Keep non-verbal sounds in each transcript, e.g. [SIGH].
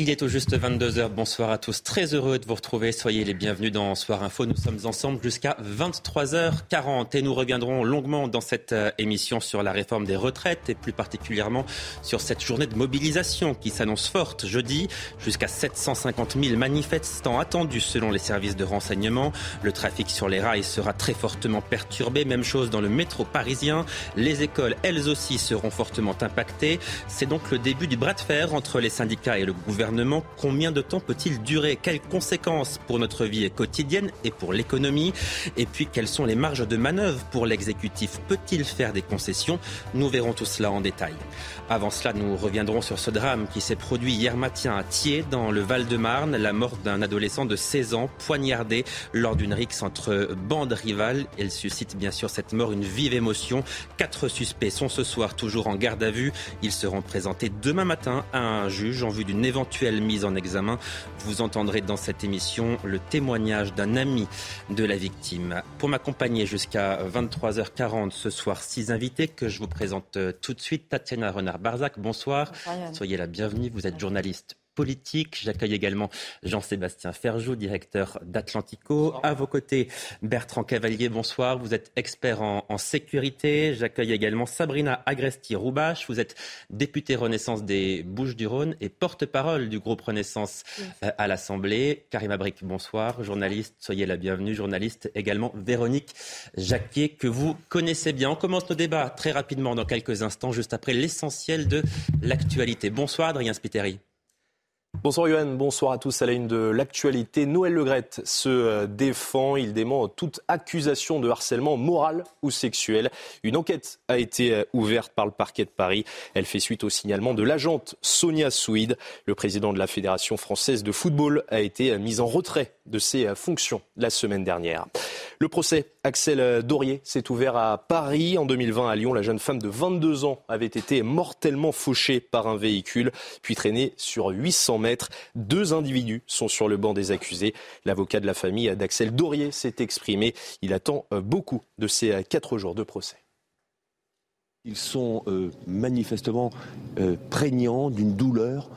Il est au juste 22h. Bonsoir à tous. Très heureux de vous retrouver. Soyez les bienvenus dans Soir Info. Nous sommes ensemble jusqu'à 23h40 et nous reviendrons longuement dans cette euh, émission sur la réforme des retraites et plus particulièrement sur cette journée de mobilisation qui s'annonce forte jeudi. Jusqu'à 750 000 manifestants attendus selon les services de renseignement. Le trafic sur les rails sera très fortement perturbé. Même chose dans le métro parisien. Les écoles, elles aussi, seront fortement impactées. C'est donc le début du bras de fer entre les syndicats et le gouvernement Combien de temps peut-il durer? Quelles conséquences pour notre vie quotidienne et pour l'économie? Et puis, quelles sont les marges de manœuvre pour l'exécutif? Peut-il faire des concessions? Nous verrons tout cela en détail. Avant cela, nous reviendrons sur ce drame qui s'est produit hier matin à Thiers, dans le Val-de-Marne, la mort d'un adolescent de 16 ans poignardé lors d'une rixe entre bandes rivales. Elle suscite bien sûr cette mort une vive émotion. Quatre suspects sont ce soir toujours en garde à vue. Ils seront présentés demain matin à un juge en vue d'une éventuelle mise en examen. Vous entendrez dans cette émission le témoignage d'un ami de la victime. Pour m'accompagner jusqu'à 23h40 ce soir, six invités que je vous présente euh, tout de suite. Tatiana Renard-Barzac, bonsoir. Soyez la bienvenue. Vous êtes journaliste politique. J'accueille également Jean-Sébastien Ferjou, directeur d'Atlantico. À vos côtés, Bertrand Cavalier, bonsoir. Vous êtes expert en, sécurité. J'accueille également Sabrina Agresti-Roubache. Vous êtes députée Renaissance des Bouches-du-Rhône et porte-parole du groupe Renaissance euh, à l'Assemblée. Karim Abrik, bonsoir. Journaliste, soyez la bienvenue. Journaliste également Véronique Jacquier, que vous connaissez bien. On commence nos débats très rapidement dans quelques instants, juste après l'essentiel de l'actualité. Bonsoir, Adrien Spiteri. Bonsoir Yohann, bonsoir à tous à la une de l'actualité. Noël Legrette se euh, défend, il dément toute accusation de harcèlement moral ou sexuel. Une enquête a été euh, ouverte par le parquet de Paris. Elle fait suite au signalement de l'agente Sonia Souid. Le président de la Fédération française de football a été euh, mis en retrait de ses fonctions la semaine dernière. Le procès Axel Dorier s'est ouvert à Paris. En 2020, à Lyon, la jeune femme de 22 ans avait été mortellement fauchée par un véhicule, puis traînée sur 800 Deux individus sont sur le banc des accusés. L'avocat de la famille d'Axel Dorier s'est exprimé. Il attend euh, beaucoup de ces euh, quatre jours de procès. Ils sont euh, manifestement prégnants d'une douleur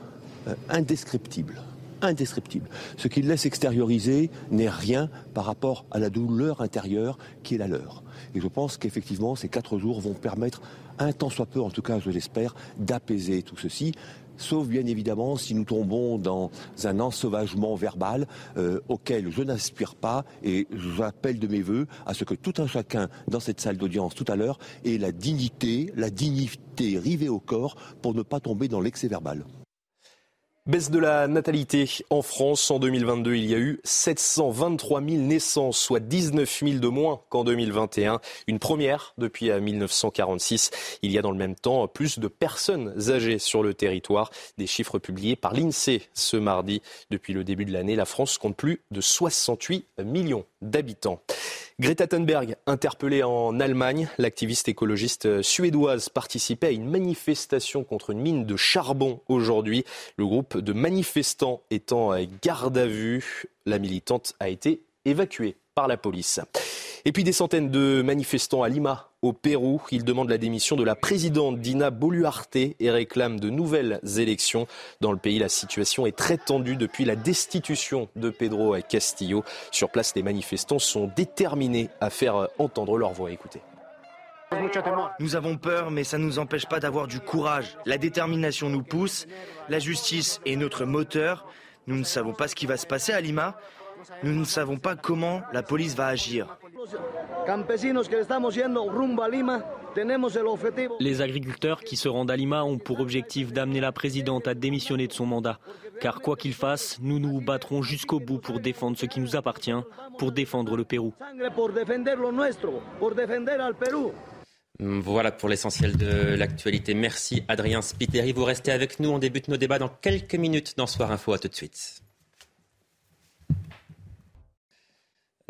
indescriptible indescriptible. Ce qu'ils laissent extérioriser n'est rien par rapport à la douleur intérieure qui est la leur. Et je pense qu'effectivement, ces quatre jours vont permettre, un temps soit peu, en tout cas je l'espère, d'apaiser tout ceci sauf bien évidemment si nous tombons dans un ensauvagement verbal euh, auquel je n'aspire pas et j'appelle de mes voeux à ce que tout un chacun dans cette salle d'audience tout à l'heure ait la dignité, la dignité rivée au corps pour ne pas tomber dans l'excès verbal. Baisse de la natalité en France. En 2022, il y a eu 723 000 naissances, soit 19 000 de moins qu'en 2021. Une première depuis 1946. Il y a dans le même temps plus de personnes âgées sur le territoire. Des chiffres publiés par l'INSEE ce mardi. Depuis le début de l'année, la France compte plus de 68 millions d'habitants. Greta Thunberg, interpellée en Allemagne, l'activiste écologiste suédoise participait à une manifestation contre une mine de charbon aujourd'hui. Le groupe de manifestants étant garde à vue, la militante a été évacuée par la police. Et puis des centaines de manifestants à Lima, au Pérou. Ils demandent la démission de la présidente Dina Boluarte et réclament de nouvelles élections. Dans le pays, la situation est très tendue depuis la destitution de Pedro Castillo. Sur place, les manifestants sont déterminés à faire entendre leur voix. Écoutez. Nous avons peur, mais ça ne nous empêche pas d'avoir du courage. La détermination nous pousse. La justice est notre moteur. Nous ne savons pas ce qui va se passer à Lima. Nous ne savons pas comment la police va agir. Les agriculteurs qui se rendent à Lima ont pour objectif d'amener la présidente à démissionner de son mandat. Car quoi qu'il fasse, nous nous battrons jusqu'au bout pour défendre ce qui nous appartient, pour défendre le Pérou. Voilà pour l'essentiel de l'actualité. Merci Adrien Spiteri. Vous restez avec nous. On débute nos débats dans quelques minutes dans Soir Info. À tout de suite.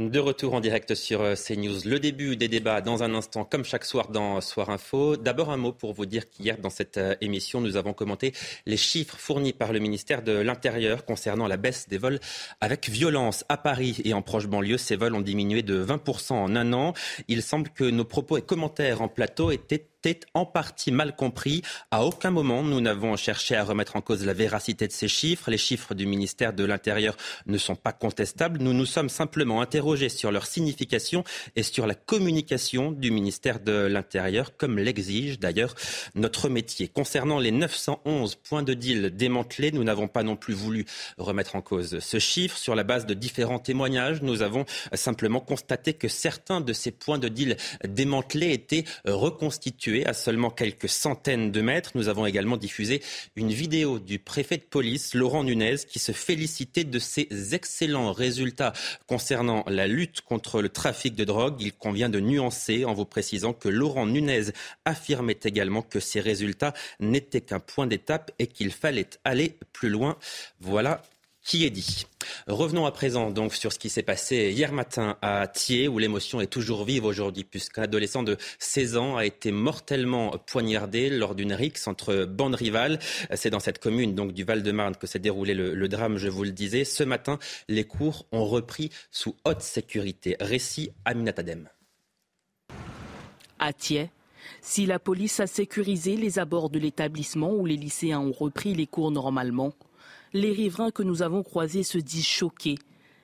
De retour en direct sur euh, CNews. Le début des débats dans un instant, comme chaque soir dans Soir Info. D'abord un mot pour vous dire qu'hier, dans cette euh, émission, nous avons commenté les chiffres fournis par le ministère de l'Intérieur concernant la baisse des vols avec violence à Paris et en proche banlieue. Ces vols ont diminué de 20% en un an. Il semble que nos propos et commentaires en plateau étaient était en partie mal compris. À aucun moment, nous n'avons cherché à remettre en cause la véracité de ces chiffres. Les chiffres du ministère de l'Intérieur ne sont pas contestables. Nous nous sommes simplement interrogés sur leur signification et sur la communication du ministère de l'Intérieur, comme l'exige d'ailleurs notre métier. Concernant les 911 points de deal démantelés, nous n'avons pas non plus voulu remettre en cause ce chiffre. Sur la base de différents témoignages, nous avons simplement constaté que certains de ces points de deal démantelés étaient reconstitués à seulement quelques centaines de mètres. Nous avons également diffusé une vidéo du préfet de police, Laurent Nunez, qui se félicitait de ses excellents résultats concernant la lutte contre le trafic de drogue. Il convient de nuancer en vous précisant que Laurent Nunez affirmait également que ces résultats n'étaient qu'un point d'étape et qu'il fallait aller plus loin. Voilà qui est dit? Revenons à présent donc sur ce qui s'est passé hier matin à Thiers, où l'émotion est toujours vive aujourd'hui, puisqu'un adolescent de 16 ans a été mortellement poignardé lors d'une rixe entre bandes rivales. C'est dans cette commune donc du Val-de-Marne que s'est déroulé le, drame, je vous le disais. Ce matin, les cours ont repris sous haute sécurité. Récit Aminatadem. À Thiers, si la police a sécurisé les abords de l'établissement où les lycéens ont repris les cours normalement, les riverains que nous avons croisés se disent choqués.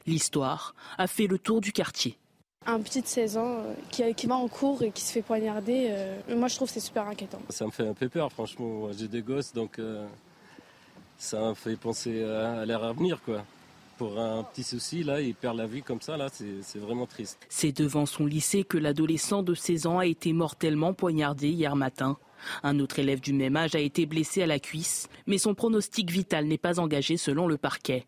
L'histoire a fait le tour du quartier. Un petit de 16 ans euh, qui, va en cours et qui se fait poignarder, euh, moi je trouve que c'est super inquiétant. Ça me fait un peu peur, franchement. J'ai des gosses, donc euh, ça me fait penser à, l'air à venir, quoi. Pour un petit souci, là, il perd la vie comme ça, là, c'est vraiment triste. C'est devant son lycée que l'adolescent de 16 ans a été mortellement poignardé hier matin. Un autre élève du même âge a été blessé à la cuisse, mais son pronostic vital n'est pas engagé selon le parquet.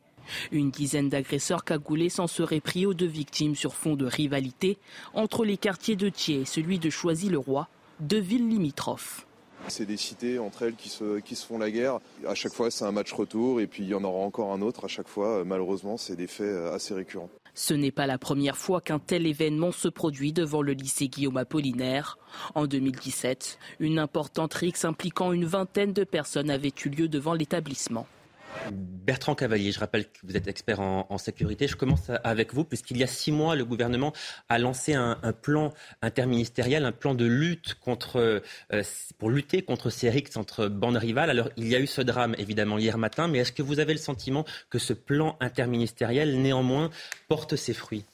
Une dizaine d'agresseurs cagoulés s'en seraient pris aux deux victimes sur fond de rivalité entre les quartiers de Thiers et celui de Choisy-le-Roi, deux villes limitrophes. C'est des cités entre elles qui se, font la guerre. À chaque fois, c'est un match retour et puis il y en aura encore un autre. À chaque fois, malheureusement, c'est des faits assez récurrents. Ce n'est pas la première fois qu'un tel événement se produit devant le lycée Guillaume Apollinaire. En 2017, une importante rixe impliquant une vingtaine de personnes avait eu lieu devant l'établissement. Bertrand Cavalier, je rappelle que vous êtes expert en, sécurité. Je commence avec vous, puisqu'il y a six mois, le gouvernement a lancé un, plan interministériel, un plan de lutte contre, euh, pour lutter contre ces rixes entre bandes rivales. Alors, il y a eu ce drame, évidemment, hier matin, mais est-ce que vous avez le sentiment que ce plan interministériel, néanmoins, porte ses fruits?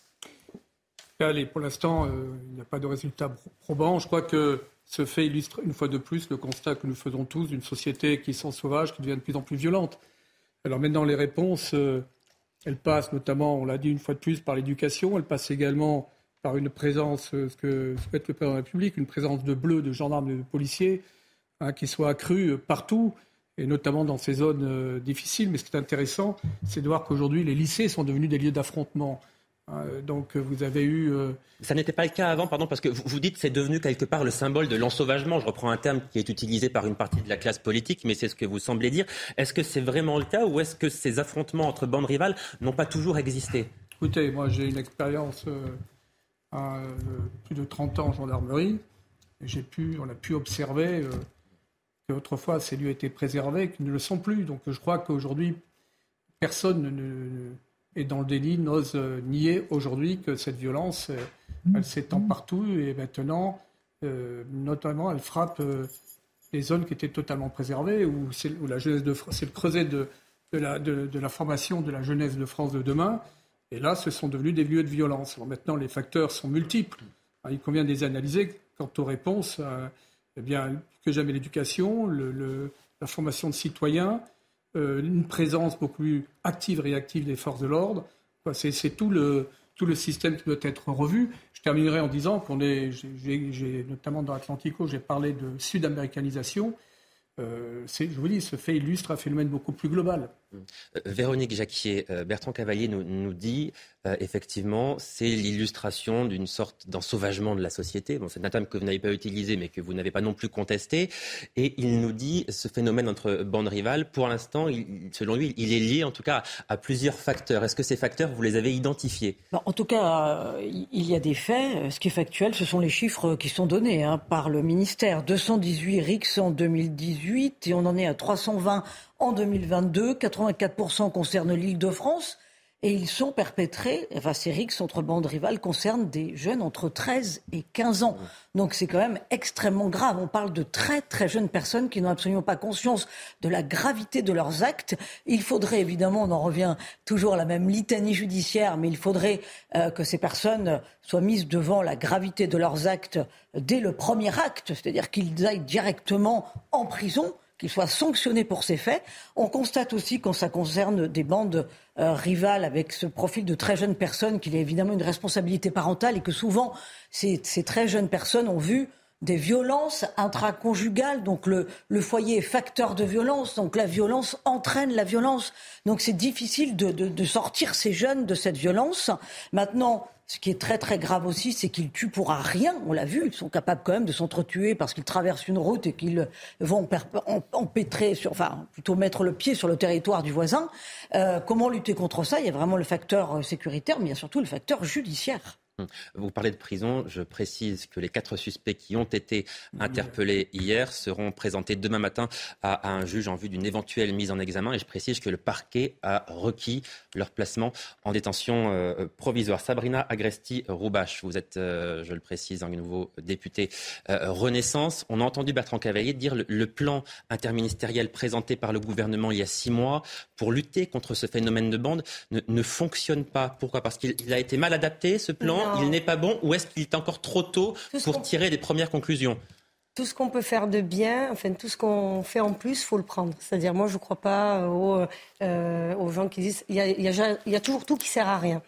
Allez, pour l'instant, euh, il n'y a pas de résultat probant. Je crois que ce fait illustre une fois de plus le constat que nous faisons tous d'une société qui s'en sauvage, qui devient de plus en plus violente. Alors maintenant, les réponses, euh, elles passent notamment, on l'a dit une fois de plus, par l'éducation. Elles passent également par une présence, euh, ce que souhaite le président de la République, une présence de bleus, de gendarmes, de policiers, hein, qui soit accrue euh, partout, et notamment dans ces zones difficiles. Mais ce qui est intéressant, c'est de voir qu'aujourd'hui, les lycées sont devenus des lieux d'affrontement. Euh, donc vous avez eu. Euh, Ça n'était pas le cas avant, pardon, parce que vous, dites que c'est devenu quelque part le symbole de l'ensauvagement. Je reprends un terme qui est utilisé par une partie de la classe politique, mais c'est ce que vous semblez dire. Est-ce que c'est vraiment le cas ou est-ce que ces affrontements entre bandes rivales n'ont pas toujours existé? Écoutez, moi j'ai une expérience euh, à plus de 30 ans en gendarmerie. J'ai pu, on a pu observer qu'autrefois ces lieux étaient préservés, qu'ils ne le sont plus. Donc je crois qu'aujourd'hui, personne ne et dans le délit n'ose euh, nier aujourd'hui que cette violence, euh, elle s'étend partout et maintenant, euh, notamment, elle frappe les zones qui étaient totalement préservées, où c'est, le creuset de, de, la, formation de la jeunesse de France de demain. Et là, ce sont devenus des lieux de violence. maintenant, les facteurs sont multiples. il convient de les analyser. Quant aux réponses, eh bien, que jamais l'éducation, le, la formation de citoyens, euh, une présence beaucoup plus active, réactive des forces de l'ordre. C'est tout le, tout le système qui doit être revu. Je terminerai en disant qu'on est, notamment dans Atlantico, j'ai parlé de sud-américanisation. Euh, je vous dis, ce fait illustre un phénomène beaucoup plus global. Euh, Véronique Jacquier, euh, Bertrand Cavalier nous, nous dit euh, effectivement, c'est l'illustration d'une sorte d'ensauvagement de la société. Bon, c'est un terme que vous n'avez pas utilisé, mais que vous n'avez pas non plus contesté. Et il nous dit ce phénomène entre bandes rivales, pour l'instant, selon lui, il est lié en tout cas à plusieurs facteurs. Est-ce que ces facteurs, vous les avez identifiés? En tout cas, il y a des faits. Ce qui est factuel, ce sont les chiffres qui sont donnés hein, par le ministère. 218 RICS en 2018 et on en est à 320 en 2022. 84% concernent l'île de France. Et ils sont perpétrés, enfin ces rixes entre bandes rivales concernent des jeunes entre 13 et 15 ans. C'est quand même extrêmement grave. On parle de très très jeunes personnes qui n'ont absolument pas conscience de la gravité de leurs actes. Il faudrait évidemment, on en revient toujours à la même litanie judiciaire, mais il faudrait euh, que ces personnes soient mises devant la gravité de leurs actes dès le premier acte, c'est-à-dire qu'ils aillent directement en prison qu'il soit sanctionné pour ces faits. On constate aussi, quand ça concerne des bandes euh, rivales avec ce profil de très jeunes personnes, qu'il y a évidemment une responsabilité parentale et que souvent ces, très jeunes personnes ont vu des violences intraconjugales. Donc le, foyer est facteur de violence. Donc la violence entraîne la violence. Donc c'est difficile de, de, sortir ces jeunes de cette violence. Maintenant, ce qui est très très grave aussi, c'est qu'ils tuent pour rien. On l'a vu, ils sont capables quand même de s'entretuer parce qu'ils traversent une route et qu'ils vont empêtrer, sur, enfin plutôt mettre le pied sur le territoire du voisin. Euh, comment lutter contre ça? Il y a vraiment le facteur euh, sécuritaire, mais il y a surtout le facteur judiciaire. Hum. Vous parlez de prison. Je précise que les quatre suspects qui ont été interpellés hier seront présentés demain matin à, un juge en vue d'une éventuelle mise en examen. Et je précise que le parquet a requis leur placement en détention euh, provisoire. Sabrina Agresti-Roubache, vous êtes, euh, je le précise, un nouveau député euh, Renaissance. On a entendu Bertrand Cavalier dire le, le plan interministériel présenté par le gouvernement il y a six mois pour lutter contre ce phénomène de bande ne, ne fonctionne pas. Pourquoi? Parce qu'il a été mal adapté, ce plan? Il n'est pas bon ou est-ce qu'il est encore trop tôt pour tirer des premières conclusions? Tout ce qu'on peut faire de bien, enfin tout ce qu'on fait en plus, faut le prendre. C'est-à-dire, moi, je ne crois pas aux, euh, aux, gens qui disent il y, y, a, toujours tout qui sert à rien.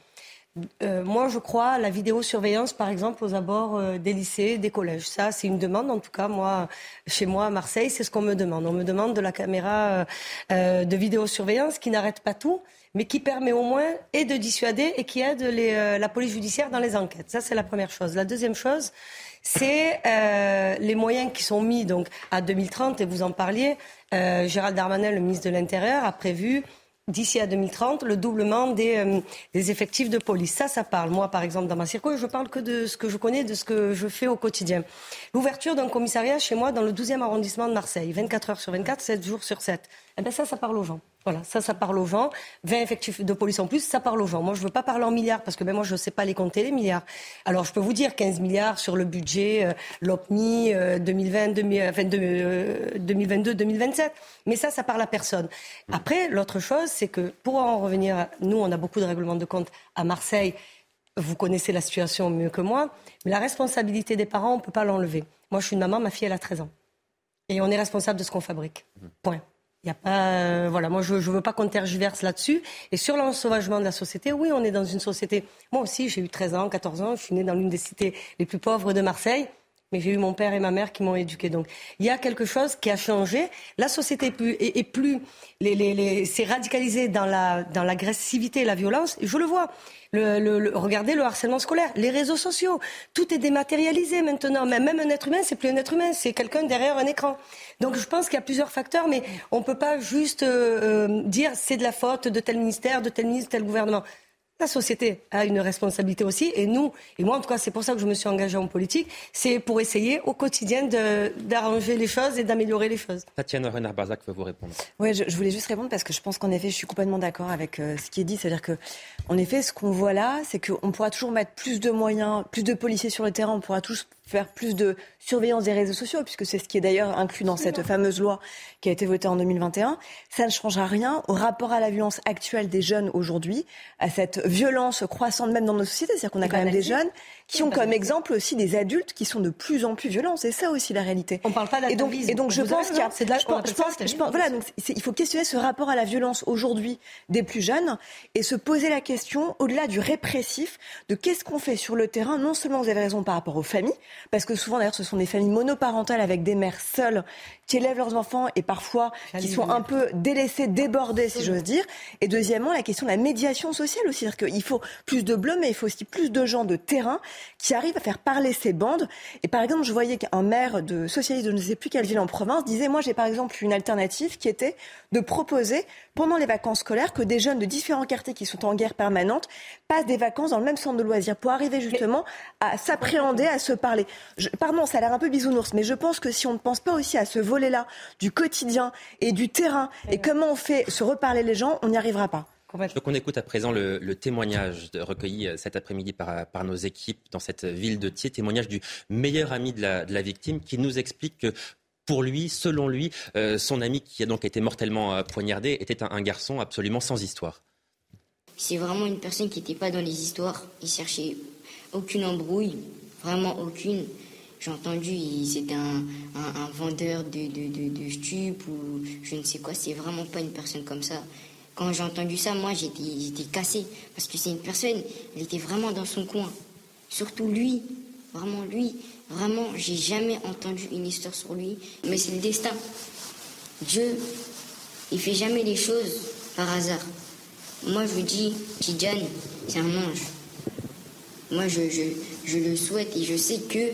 Euh, moi, je crois à la vidéosurveillance, par exemple, aux abords euh, des lycées, des collèges. Ça, c'est une demande. En tout cas, moi, chez moi à Marseille, c'est ce qu'on me demande. On me demande de la caméra de vidéosurveillance qui n'arrête pas tout, mais qui permet au moins et de dissuader et qui aide euh, la police judiciaire dans les enquêtes. Ça, c'est la première chose. La deuxième chose, c'est euh, les moyens qui sont mis donc à 2030, et vous en parliez. Euh, Gérald Darmanin, le ministre de l'Intérieur, a prévu d'ici à 2030 le doublement des, effectifs de police. Ça, ça parle. Moi, par exemple, dans ma circo, je parle que de ce que je connais, de ce que je fais au quotidien. L'ouverture d'un commissariat chez moi dans le 12e arrondissement de Marseille, 24 heures sur 24, 7 jours sur 7. Eh bien, ça, ça parle aux gens. Voilà, ça, ça parle aux gens. 20 effectifs de police en plus, ça parle aux gens. Moi, je ne veux pas parler en milliards parce que ben, moi, je ne sais pas les compter, les milliards. Alors, je peux vous dire 15 milliards sur le budget euh, l'OPNI 2020, 2022, 2027. Mais ça, ça parle à personne. Après, l'autre chose, c'est que pour en revenir, nous, on a beaucoup de règlements de compte à Marseille. Vous connaissez la situation mieux que moi. Mais la responsabilité des parents, on ne peut pas l'enlever. Moi, je suis une maman, ma fille, elle a 13 ans. Et on est responsable de ce qu'on fabrique. Point. Y a pas, euh, voilà, moi je ne veux pas qu'on tergiverse là-dessus. Et sur l'ensauvagement de la société, oui, on est dans une société. Moi aussi, j'ai eu 13 ans, 14 ans, je suis née dans l'une des cités les plus pauvres de Marseille. Mais j'ai eu mon père et ma mère qui m'ont éduqué. Donc, il y a quelque chose qui a changé. La société est plus, est, plus les, les, les, c'est radicalisé dans la, dans l'agressivité et la violence. Je le vois. Le, regardez le harcèlement scolaire, les réseaux sociaux, tout est dématérialisé maintenant. Même un être humain, c'est plus un être humain, c'est quelqu'un derrière un écran. Donc je pense qu'il y a plusieurs facteurs, mais on ne peut pas juste euh, euh, dire c'est de la faute de tel ministère, de tel ministre, tel gouvernement. La société a une responsabilité aussi, et nous, et moi en tout cas, c'est pour ça que je me suis engagée en politique, c'est pour essayer au quotidien d'arranger les choses et d'améliorer les choses. Tatiana Renard-Barzac veut vous répondre. Oui, je, voulais juste répondre parce que je pense qu'en effet, je suis complètement d'accord avec euh, ce qui est dit. C'est-à-dire que, en effet, ce qu'on voit là, c'est qu'on pourra toujours mettre plus de moyens, plus de policiers sur le terrain, on pourra tous faire plus de surveillance des réseaux sociaux, puisque c'est ce qui est d'ailleurs inclus dans cette fameuse loi qui a été votée en 2021. Ça ne changera rien au rapport à la violence actuelle des jeunes aujourd'hui, à cette violence croissante même dans nos sociétés. C'est-à-dire qu'on a quand même des jeunes qui ont comme exemple aussi des adultes qui sont de plus en plus violents. C'est ça aussi la réalité. On parle pas Et donc, et donc je pense qu'il y a, c'est de la, je pense, je pense- je pense- voilà, donc il faut questionner ce rapport à la violence aujourd'hui des plus jeunes et se poser la question au-delà du répressif de qu'est-ce qu'on fait sur le terrain? Non seulement vous avez raison par rapport aux familles, parce que souvent d'ailleurs ce sont des familles monoparentales avec des mères seules qui élèvent leurs enfants et parfois qui sont un peu délaissées, débordées, si j'ose dire. Et deuxièmement, la question de la médiation sociale aussi. C'est-à-dire qu'il faut plus de bleus, mais il faut aussi plus de gens de terrain qui arrivent à faire parler ces bandes. Et par exemple, je voyais qu'un maire de socialiste de je ne sais plus quelle ville en province disait, moi j'ai par exemple une alternative qui était de proposer pendant les vacances scolaires que des jeunes de différents quartiers qui sont en guerre permanente passent des vacances dans le même centre de loisirs pour arriver justement à s'appréhender, à se parler. Je- pardon, ça a l'air un peu bisounours, mais je pense que si on ne pense pas aussi à ce volet-là du quotidien et du terrain et comment on fait se reparler les gens, on n'y arrivera pas. Je veux qu'on écoute à présent le, le témoignage de- recueilli euh, cet après-midi par, par nos équipes dans cette ville de Thiers, témoignage du meilleur ami de la, de la victime qui nous explique que pour lui, selon lui, euh, son ami qui a donc été mortellement euh, poignardé était un, un garçon absolument sans histoire. C'est vraiment une personne qui n'était pas dans les histoires. Il cherchait aucune embrouille, vraiment aucune. J'ai entendu, c'était un, un- un vendeur de, de, de, de stupes ou je ne sais quoi. C'est vraiment pas une personne comme ça. Quand j'ai entendu ça, moi, j'étais, cassée. Parce que c'est une personne, elle était vraiment dans son coin. Surtout lui, vraiment lui. Vraiment, j'ai jamais entendu une histoire sur lui. Mais c'est le destin. Dieu, il fait jamais les choses par hasard. Moi, je vous dis, Tidjane, c'est un ange. Moi, je le souhaite et je sais que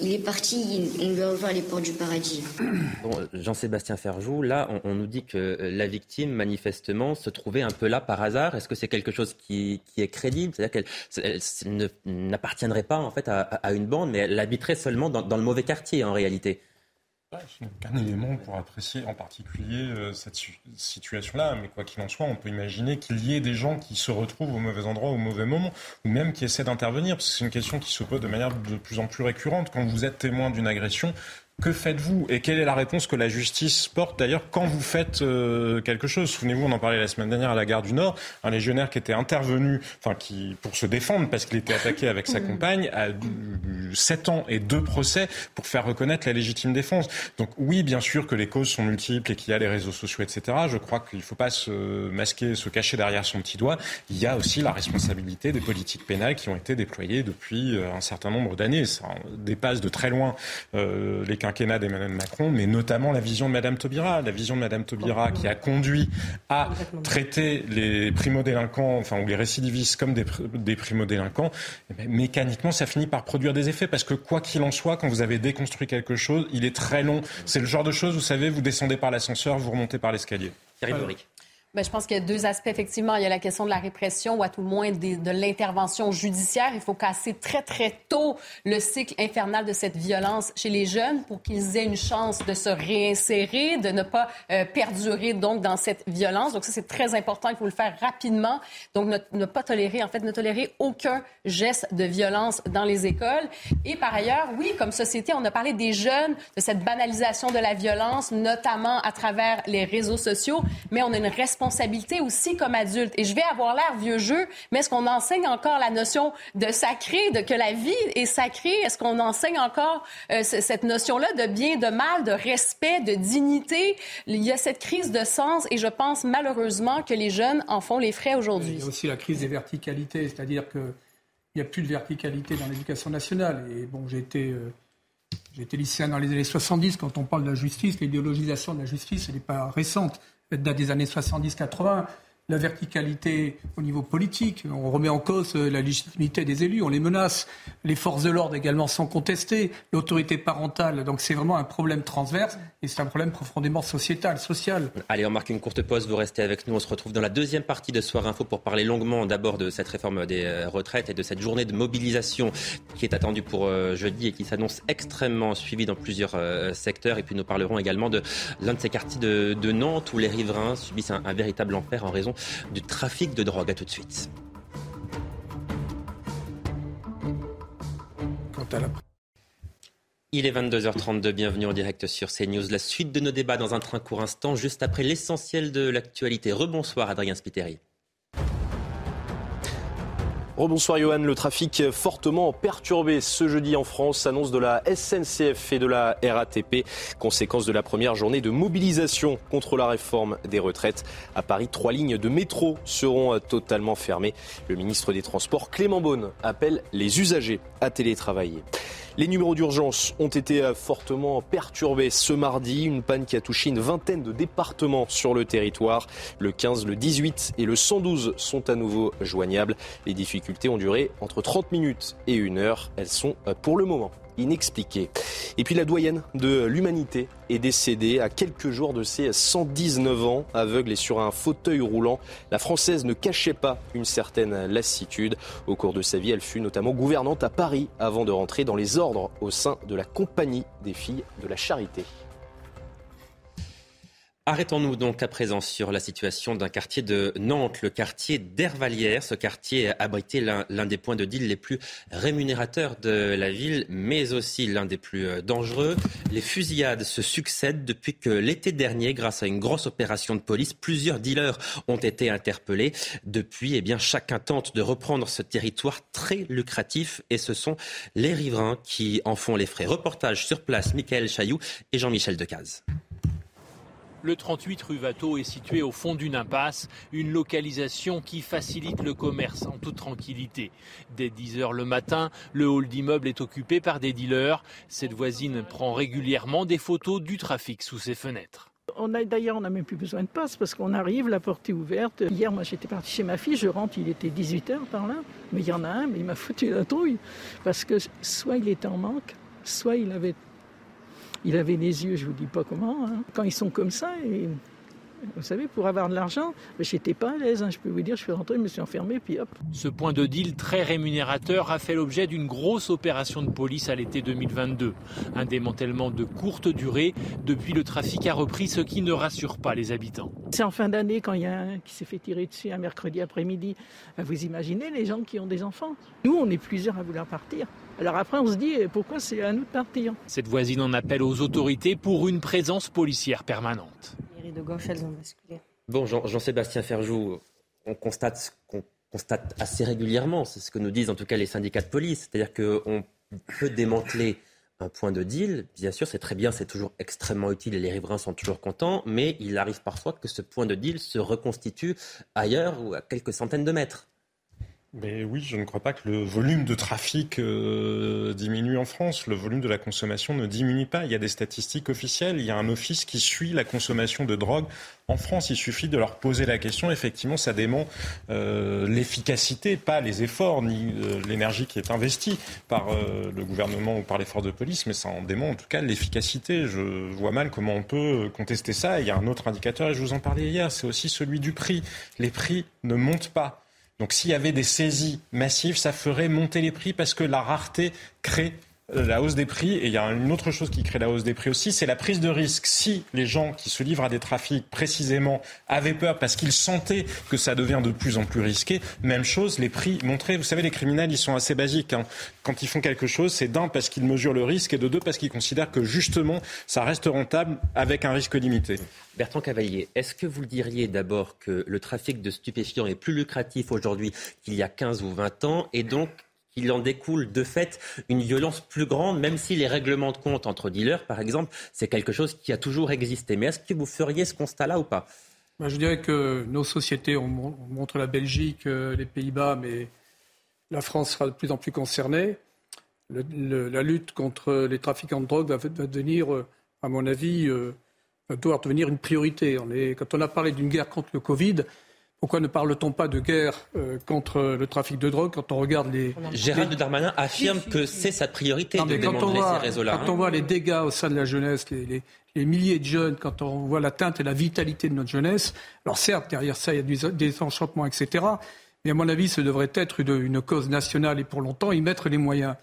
il est parti, on lui a les portes du paradis. [COUGHS] Bon, Jean-Sébastien Ferjou, là, on, nous dit que la victime, manifestement, se trouvait un peu là par hasard. Est-ce que c'est quelque chose qui, est crédible? C'est-à-dire qu'elle n'appartiendrait pas en fait à, une bande, mais elle habiterait seulement dans le mauvais quartier en réalité. Aucun élément pour apprécier en particulier euh, cette situation-là, mais quoi qu'il en soit, on peut imaginer qu'il y ait des gens qui se retrouvent au mauvais endroit au mauvais moment, ou même qui essaient d'intervenir, parce que c'est une question qui se pose de manière de plus en plus récurrente. Quand vous êtes témoin d'une agression, que faites-vous Et quelle est la réponse que la justice porte d'ailleurs quand vous faites euh, quelque chose? Souvenez-vous, on en parlait la semaine dernière à la gare du Nord, un légionnaire qui était intervenu, enfin qui pour se défendre parce qu'il était attaqué avec sa compagne, a eu 7 ans et deux procès pour faire reconnaître la légitime défense. Donc oui, bien sûr que les causes sont multiples et qu'il y a les réseaux sociaux, etc. Je crois qu'il ne faut pas se masquer, se cacher derrière son petit doigt. Il y a aussi la responsabilité des politiques pénales qui ont été déployées depuis euh, un certain nombre d'années. Ça dépasse de très loin euh, les quinquennat d'Emmanuel Macron, mais notamment la vision de Madame Taubira, la vision de Madame Taubira qui a conduit à traiter les primo-délinquants, enfin ou les récidivistes comme des, des primo-délinquants. eh ben, mécaniquement, ça finit par produire des effets parce que quoi qu'il en soit, quand vous avez déconstruit quelque chose, il est très long. C'est le genre de choses, vous savez, vous descendez par l'ascenseur, vous remontez par l'escalier. Ben, je pense qu'il y a deux aspects. Effectivement, il y a la question de la répression ou à tout le moins de l'intervention judiciaire. Il faut casser très, très tôt le cycle infernal de cette violence chez les jeunes pour qu'ils aient une chance de se réinsérer, de ne pas euh, perdurer donc dans cette violence. Donc ça, c'est très important. Il faut le faire rapidement. Donc ne, ne pas tolérer, en fait, ne tolérer aucun geste de violence dans les écoles. Et par ailleurs, oui, comme société, on a parlé des jeunes, de cette banalisation de la violence, notamment à travers les réseaux sociaux, mais on a une responsabilité aussi comme adulte. Et je vais avoir l'air vieux jeu, mais est-ce qu'on enseigne encore la notion de sacré, de que la vie est sacrée? Est-ce qu'on enseigne encore euh, cette notion-là de bien, de mal, de respect, de dignité? Il y a cette crise de sens et je pense malheureusement que les jeunes en font les frais aujourd'hui. Il y a aussi la crise des verticalités, c'est-à-dire qu'il n'y a plus de verticalité dans l'éducation nationale. Et bon, j'ai été, euh, lycéen dans les années 70. Quand on parle de la justice, l'idéologisation de la justice, elle n'est pas récente. Date des années 70-80. La verticalité au niveau politique, on remet en cause euh, la légitimité des élus, on les menace. Les forces de l'ordre également sont contestées, l'autorité parentale. Donc c'est vraiment un problème transverse et c'est un problème profondément sociétal, social. Allez, on marque une courte pause, vous restez avec nous. On se retrouve dans la deuxième partie de Soir Info pour parler longuement d'abord de cette réforme des euh, retraites et de cette journée de mobilisation qui est attendue pour euh, jeudi et qui s'annonce extrêmement suivie dans plusieurs secteurs. Et puis nous parlerons également de l'un de ces quartiers de, de Nantes où les riverains subissent un, un véritable enfer en raison du trafic de drogue. À tout de suite. Quant à la Il est 22h32, bienvenue en direct sur CNews. La suite de nos débats dans un train court instant, juste après l'essentiel de l'actualité. Rebonsoir Adrien Spiteri. Rebonsoir Johan, le trafic fortement perturbé ce jeudi en France s'annonce de la SNCF et de la RATP, conséquence de la première journée de mobilisation contre la réforme des retraites. À Paris, trois lignes de métro seront totalement fermées. Le ministre des Transports, Clément Beaune, appelle les usagers à télétravailler. Les numéros d'urgence ont été euh, fortement perturbés ce mardi. Une panne qui a touché une vingtaine de départements sur le territoire. Le 15, le 18 et le 112 sont à nouveau joignables. Les difficultés ont duré entre 30 minutes et une heure. Elles sont euh, pour le moment inexpliquée. Et puis la doyenne de l'humanité est décédée à quelques jours de ses 119 ans, aveugle et sur un fauteuil roulant. La Française ne cachait pas une certaine lassitude. Au cours de sa vie, elle fut notamment gouvernante à Paris avant de rentrer dans les ordres au sein de la Compagnie des filles de la charité. Arrêtons-nous donc à présent sur la situation d'un quartier de Nantes, le quartier d'Hervalières. Ce quartier abritait l'un des points de deal les plus rémunérateurs de la ville, mais aussi l'un des plus euh, dangereux. Les fusillades se succèdent depuis que l'été dernier, grâce à une grosse opération de police, plusieurs dealers ont été interpellés. Depuis, eh bien, chacun tente de reprendre ce territoire très lucratif et ce sont les riverains qui en font les frais. Reportage sur place, Michael Chailloux et Jean-Michel Decaze. Le 38 rue Watteau est situé au fond d'une impasse, une localisation qui facilite le commerce en toute tranquillité. Dès 10 heures le matin, le hall d'immeuble est occupé par des dealers. Cette voisine prend régulièrement des photos du trafic sous ses fenêtres. On a d'ailleurs, on n'a même plus besoin de passe parce qu'on arrive, la porte est ouverte. Hier, moi, j'étais parti chez ma fille, je rentre, il était 18h par là, mais il y en a un, mais il m'a foutu la trouille parce que soit il était en manque, soit il avait il avait des yeux, je vous dis pas comment. Hein. Quand ils sont comme ça, et, vous savez, pour avoir de l'argent, j'étais pas à l'aise. Hein, je peux vous dire, je suis rentré, je me suis enfermé, puis hop. Ce point de deal très rémunérateur a fait l'objet d'une grosse opération de police à l'été 2022. Un démantèlement de courte durée. Depuis, le trafic a repris, ce qui ne rassure pas les habitants. C'est en fin d'année, quand il y a un qui s'est fait tirer dessus un mercredi après-midi. Vous imaginez les gens qui ont des enfants Nous, on est plusieurs à vouloir partir. Alors après, on se dit pourquoi c'est à nous de partir. Cette voisine en appelle aux autorités pour une présence policière permanente. Les de gauche, elles ont basculé. Bon, Jean-Sébastien Ferjou, on constate qu'on constate assez régulièrement, c'est ce que nous disent en tout cas les syndicats de police, c'est-à-dire qu'on peut démanteler un point de deal, bien sûr, c'est très bien, c'est toujours extrêmement utile et les riverains sont toujours contents, mais il arrive parfois que ce point de deal se reconstitue ailleurs ou à quelques centaines de mètres. Mais oui, je ne crois pas que le volume de trafic euh, diminue en France. Le volume de la consommation ne diminue pas. Il y a des statistiques officielles. Il y a un office qui suit la consommation de drogue en France. Il suffit de leur poser la question. Effectivement, ça démontre euh, l'efficacité, pas les efforts ni euh, l'énergie qui est investie par le gouvernement ou par les forces de police, mais ça en démontre en tout cas l'efficacité. Je vois mal comment on peut contester ça. il y a un autre indicateur, et je vous en parlais hier, c'est aussi celui du prix. Les prix ne montent pas. Donc s'il y avait des saisies massives, ça ferait monter les prix parce que la rareté crée la hausse des prix. Et il y a une autre chose qui crée la hausse des prix aussi, c'est la prise de risque. Si les gens qui se livrent à des trafics précisément avaient peur parce qu'ils sentaient que ça devient de plus en plus risqué, même chose, les prix montraient. Vous savez, les criminels, ils sont assez basiques. Hein. Quand ils font quelque chose, c'est d'un parce qu'ils mesurent le risque et de deux parce qu'ils considèrent que justement, ça reste rentable avec un risque limité. Bertrand Cavalier, est-ce que vous le diriez d'abord que le trafic de stupéfiants est plus lucratif aujourd'hui qu'il y a 15 ou 20 ans et donc il en découle de fait une violence plus grande, même si les règlements de compte entre dealers, par exemple, c'est quelque chose qui a toujours existé. Mais est-ce que vous feriez ce constat-là ou pas? Ben, Je dirais que nos sociétés, on montre la Belgique, euh, les Pays-Bas, mais la France sera de plus en plus concernée. la lutte contre les trafiquants de drogue va, devenir, euh, à mon avis, euh, doit devenir une priorité. quand on a parlé d'une guerre contre le Covid, pourquoi ne parle-t-on pas de guerre euh, contre le trafic de drogue quand on regarde les... Gérald Darmanin affirme que c'est sa priorité de démanteler ces réseaux-là. Quand on voit les dégâts au sein de la jeunesse, les, milliers de jeunes, quand on voit l'atteinte et la vitalité de notre jeunesse, alors certes, derrière ça, il y a des enchantements, etc. Mais à mon avis, ce devrait être une, cause nationale et pour longtemps y mettre les moyens.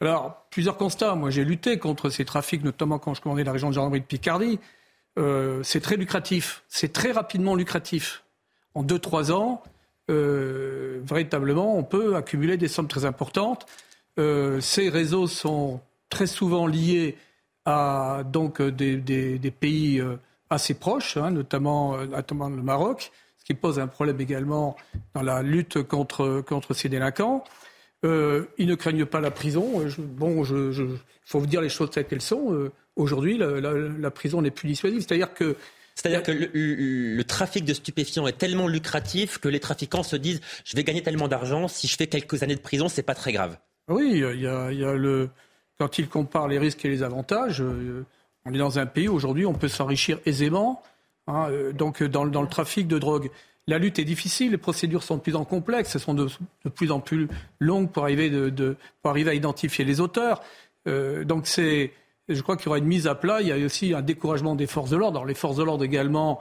Alors, plusieurs constats. Moi, j'ai lutté contre ces trafics, notamment quand je commandais la région de gendarmerie de Picardie. Euh, c'est très lucratif. C'est très rapidement lucratif en 2-3 ans, euh, véritablement, on peut accumuler des sommes très importantes. Euh, ces réseaux sont très souvent liés à donc des, pays euh, assez proches, hein, notamment, notamment, le Maroc, ce qui pose un problème également dans la lutte contre, contre ces délinquants. Ils ne craignent pas la prison. Bon, il faut vous dire les choses telles qu'elles sont. Aujourd'hui, la, prison n'est plus dissuasive. C'est-à-dire que c'est-à-dire que le, trafic de stupéfiants est tellement lucratif que les trafiquants se disent je vais gagner tellement d'argent, si je fais quelques années de prison, c'est pas très grave. Oui, il y a, le quand ils comparent les risques et les avantages, on est dans un pays aujourd'hui, on peut s'enrichir aisément. Hein, donc dans, le trafic de drogue, la lutte est difficile, les procédures sont de plus en plus complexes, elles sont de, plus en plus longues pour arriver, à identifier les auteurs. Euh, donc c'est, je crois qu'il y aura une mise à plat. Il y a aussi un découragement des forces de l'ordre. Alors les forces de l'ordre également,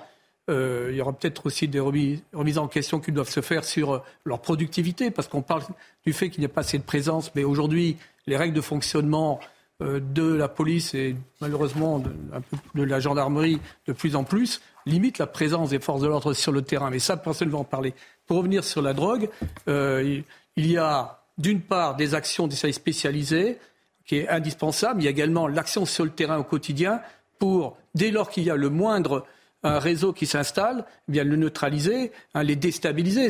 euh, il y aura peut-être aussi des remises, en question qui doivent se faire sur leur productivité, parce qu'on parle du fait qu'il n'y a pas assez de présence. Mais aujourd'hui, les règles de fonctionnement euh, de la police et malheureusement de, la gendarmerie de plus en plus limite la présence des forces de l'ordre sur le terrain. Mais ça, personne ne va en parler. Pour revenir sur la drogue, euh, il y a d'une part des actions des services spécialisés qui est indispensable. Il y a également l'action sur le terrain au quotidien pour, dès lors qu'il y a le moindre un réseau qui s'installe, eh bien le neutraliser, hein, les déstabiliser.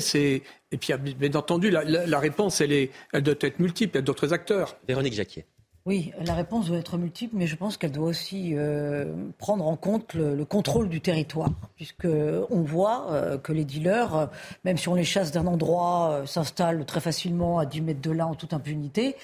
Et puis, bien entendu, la, la réponse, elle, est, elle doit être multiple. Il y a d'autres acteurs. Véronique Jacquier. Oui, la réponse doit être multiple, mais je pense qu'elle doit aussi euh, prendre en compte le, contrôle du territoire, puisque on voit euh, que les dealers, euh, même si on les chasse d'un endroit, s'installent très facilement à 10 mètres de là en toute impunité.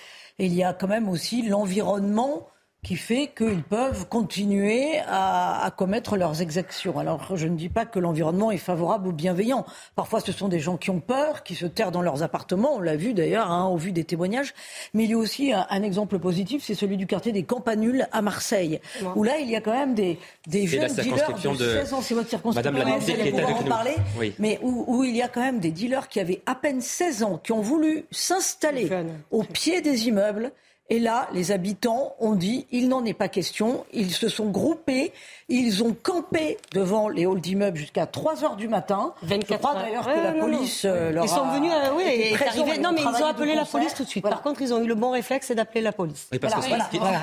Il y a quand même aussi l'environnement qui fait qu'ils peuvent continuer à, commettre leurs exactions. Alors je ne dis pas que l'environnement est favorable ou bienveillant. Parfois ce sont des gens qui ont peur, qui se terrent dans leurs appartements, on l'a vu d'ailleurs hein, au vu des témoignages. Mais il y a aussi un, exemple positif, c'est celui du quartier des Campanules à Marseille, où là il y a quand même des, des jeunes dealers de 16 ans, c'est votre circonscription, Madame la en parler, mais où, où, il y a quand même des dealers qui avaient à peine 16 ans, qui ont voulu s'installer au pied des immeubles et là, les habitants ont dit il n'en est pas question. Ils se sont groupés, ils ont campé devant les halls d'immeubles jusqu'à 3 heures du matin. 24 Je crois d'ailleurs que la police euh, leur Ils sont venus, euh, oui, et Non, mais ils ont appelé la police tout de suite. Par contre, ils ont eu le bon réflexe, c'est d'appeler la police. parce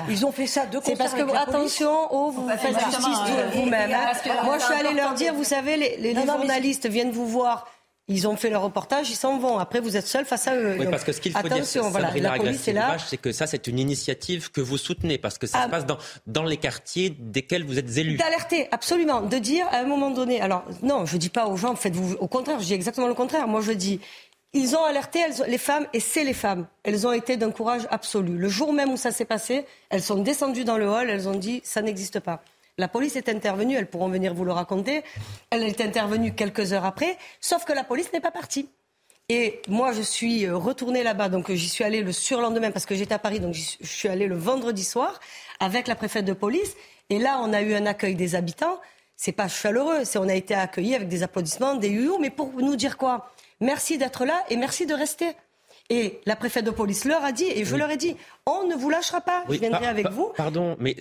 Ils ont fait ça de C'est parce que, attention, oh, vous faites justice de vous-même. Hein. Moi, je suis allée leur dire, vous savez, les journalistes viennent vous voir ils ont fait leur reportage, ils s'en vont. Après, vous êtes seul face à eux. Oui, parce que ce qu'il faut dire, voilà, la police est là. C'est que ça, c'est une initiative que vous soutenez, parce que ça se ah. passe dans, dans les quartiers desquels vous êtes élus. D'alerter, absolument. De dire à un moment donné. Alors, non, je ne dis pas aux gens, faites-vous. Au contraire, je dis exactement le contraire. Moi, je dis. Ils ont alerté les femmes, et c'est les femmes. Elles ont été d'un courage absolu. Le jour même où ça s'est passé, elles sont descendues dans le hall, elles ont dit ça n'existe pas. La police est intervenue, elles pourront venir vous le raconter. Elle est intervenue quelques heures après, sauf que la police n'est pas partie. Et moi, je suis euh, retournée là-bas, donc j'y suis allée le surlendemain parce que j'étais à Paris, donc je suis allée le vendredi soir avec la préfète de police. Et là, on a eu un accueil des habitants. C'est pas chaleureux, c'est on a été accueillis avec des applaudissements, des you mais pour nous dire quoi? Merci d'être là et merci de rester. Et la préfète de police leur a dit, et je leur ai dit, on ne vous lâchera pas, je viendrai avec vous. Pardon, mais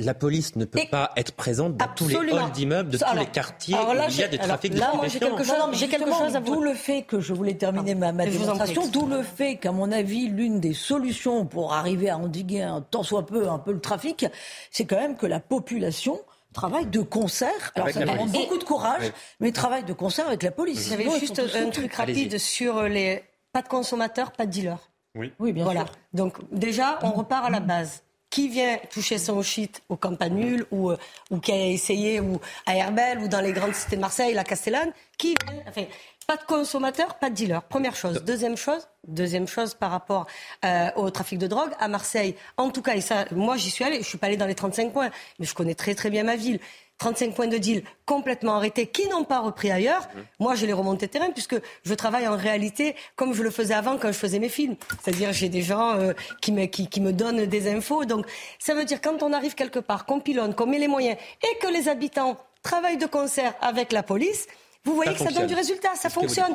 la police ne peut pas être présente dans tous les halls d'immeubles de tous les quartiers où il y a des trafics là, de j'ai quelque chose, j'ai quelque chose à D'où le fait que je voulais terminer ma, démonstration, d'où le fait qu'à mon avis, l'une des solutions pour arriver à endiguer un tant soit peu un peu le trafic, c'est quand même que la population travaille de concert. Alors ça demande beaucoup de courage, mais travaille de concert avec la police. J'avais juste un truc rapide sur les pas de consommateurs, pas de dealers. Oui, oui bien voilà. Donc déjà, on repart à la base qui vient toucher son shit au Campanule ou, euh, ou qui a essayé ou à Herbel ou dans les grandes cités de Marseille, la Castellane, qui vient, enfin, pas de consommateur, pas de dealer. Première chose. Deuxième chose, deuxième chose par rapport euh, au trafic de drogue à Marseille. En tout cas, et ça, moi j'y suis allée, je suis pas allée dans les 35 coins, mais je connais très très bien ma ville. 35 points de deal complètement arrêtés qui n'ont pas repris ailleurs. Mmh. Moi, je les remonté terrain puisque je travaille en réalité comme je le faisais avant quand je faisais mes films. C'est-à-dire, j'ai des gens euh, qui, me, qui, qui, me donnent des infos. Donc, ça veut dire quand on arrive quelque part, qu'on pilonne, qu'on met les moyens et que les habitants travaillent de concert avec la police, vous voyez que ça donne du résultat, ça fonctionne.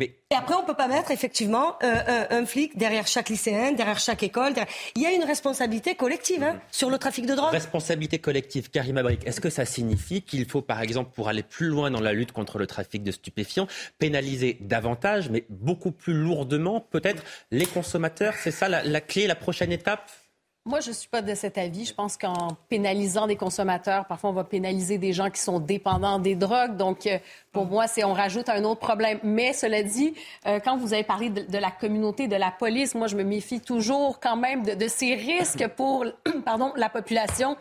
Et après, on ne peut pas mettre effectivement euh, euh, un flic derrière chaque lycéen, derrière chaque école. Il y a une responsabilité collective hein, sur le trafic de drogue. Responsabilité collective, Karim Abrik. Est-ce que ça signifie qu'il faut, par exemple, pour aller plus loin dans la lutte contre le trafic de stupéfiants, pénaliser davantage, mais beaucoup plus lourdement, peut-être, les consommateurs? C'est ça la, la clé, la prochaine étape? Moi, je ne suis pas de cet avis. Je pense qu'en pénalisant des consommateurs, parfois on va pénaliser des gens qui sont dépendants des drogues. Donc, euh, pour moi, c'est on rajoute un autre problème. Mais cela dit, euh, quand vous avez parlé de, la communauté, de la police, moi, je me méfie toujours quand même de, de ces risques pour [CLEARS THROAT] pardon, la population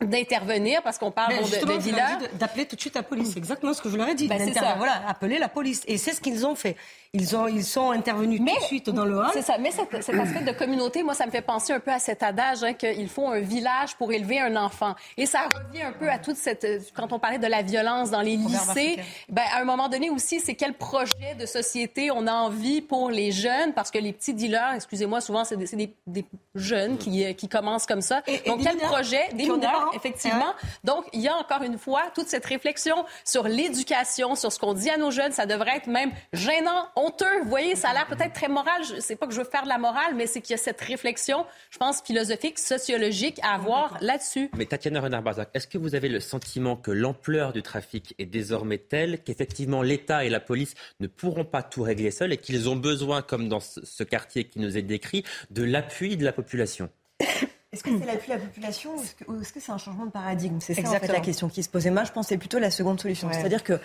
d'intervenir parce qu'on parle de, de dealers. D'appeler tout de suite la police. C'est exactement ce que je leur ai dit. Ben, ça. Voilà, appeler la police. Et c'est ce qu'ils ont fait. Ils, ont, ils sont intervenus tout de suite dans le hall. C'est ça. Mais cet, aspect de communauté, moi, ça me fait penser un peu à cet adage hein, qu'il faut un village pour élever un enfant. Et ça revient un peu à toute cette... Quand on parlait de la violence dans les lycées, ben, à un moment donné aussi, c'est quel projet de société on a envie pour les jeunes, parce que les petits dealers, excusez-moi, souvent, c'est des, des, jeunes qui, euh, qui commencent comme ça. Donc, quel projet? Des mineurs, effectivement. Donc, il y a encore une fois toute cette réflexion sur l'éducation, sur ce qu'on dit à nos jeunes. Ça devrait être même gênant honteux. Vous voyez, ça a l'air peut-être très moral. Je sais pas que je veux faire de la morale, mais c'est qu'il y a cette réflexion, je pense, philosophique, sociologique à avoir là-dessus. Mais Tatiana Renard-Barzac, est-ce que vous avez le sentiment que l'ampleur du trafic est désormais telle qu'effectivement l'État et la police ne pourront pas tout régler seuls et qu'ils ont besoin, comme dans ce quartier qui nous est décrit, de l'appui de la population? [LAUGHS] est-ce que c'est l'appui de la population ou est-ce que c'est un changement de paradigme? C'est ça en fait, la question qui se posait. Moi, je c'est plutôt la seconde solution. C'est-à-dire que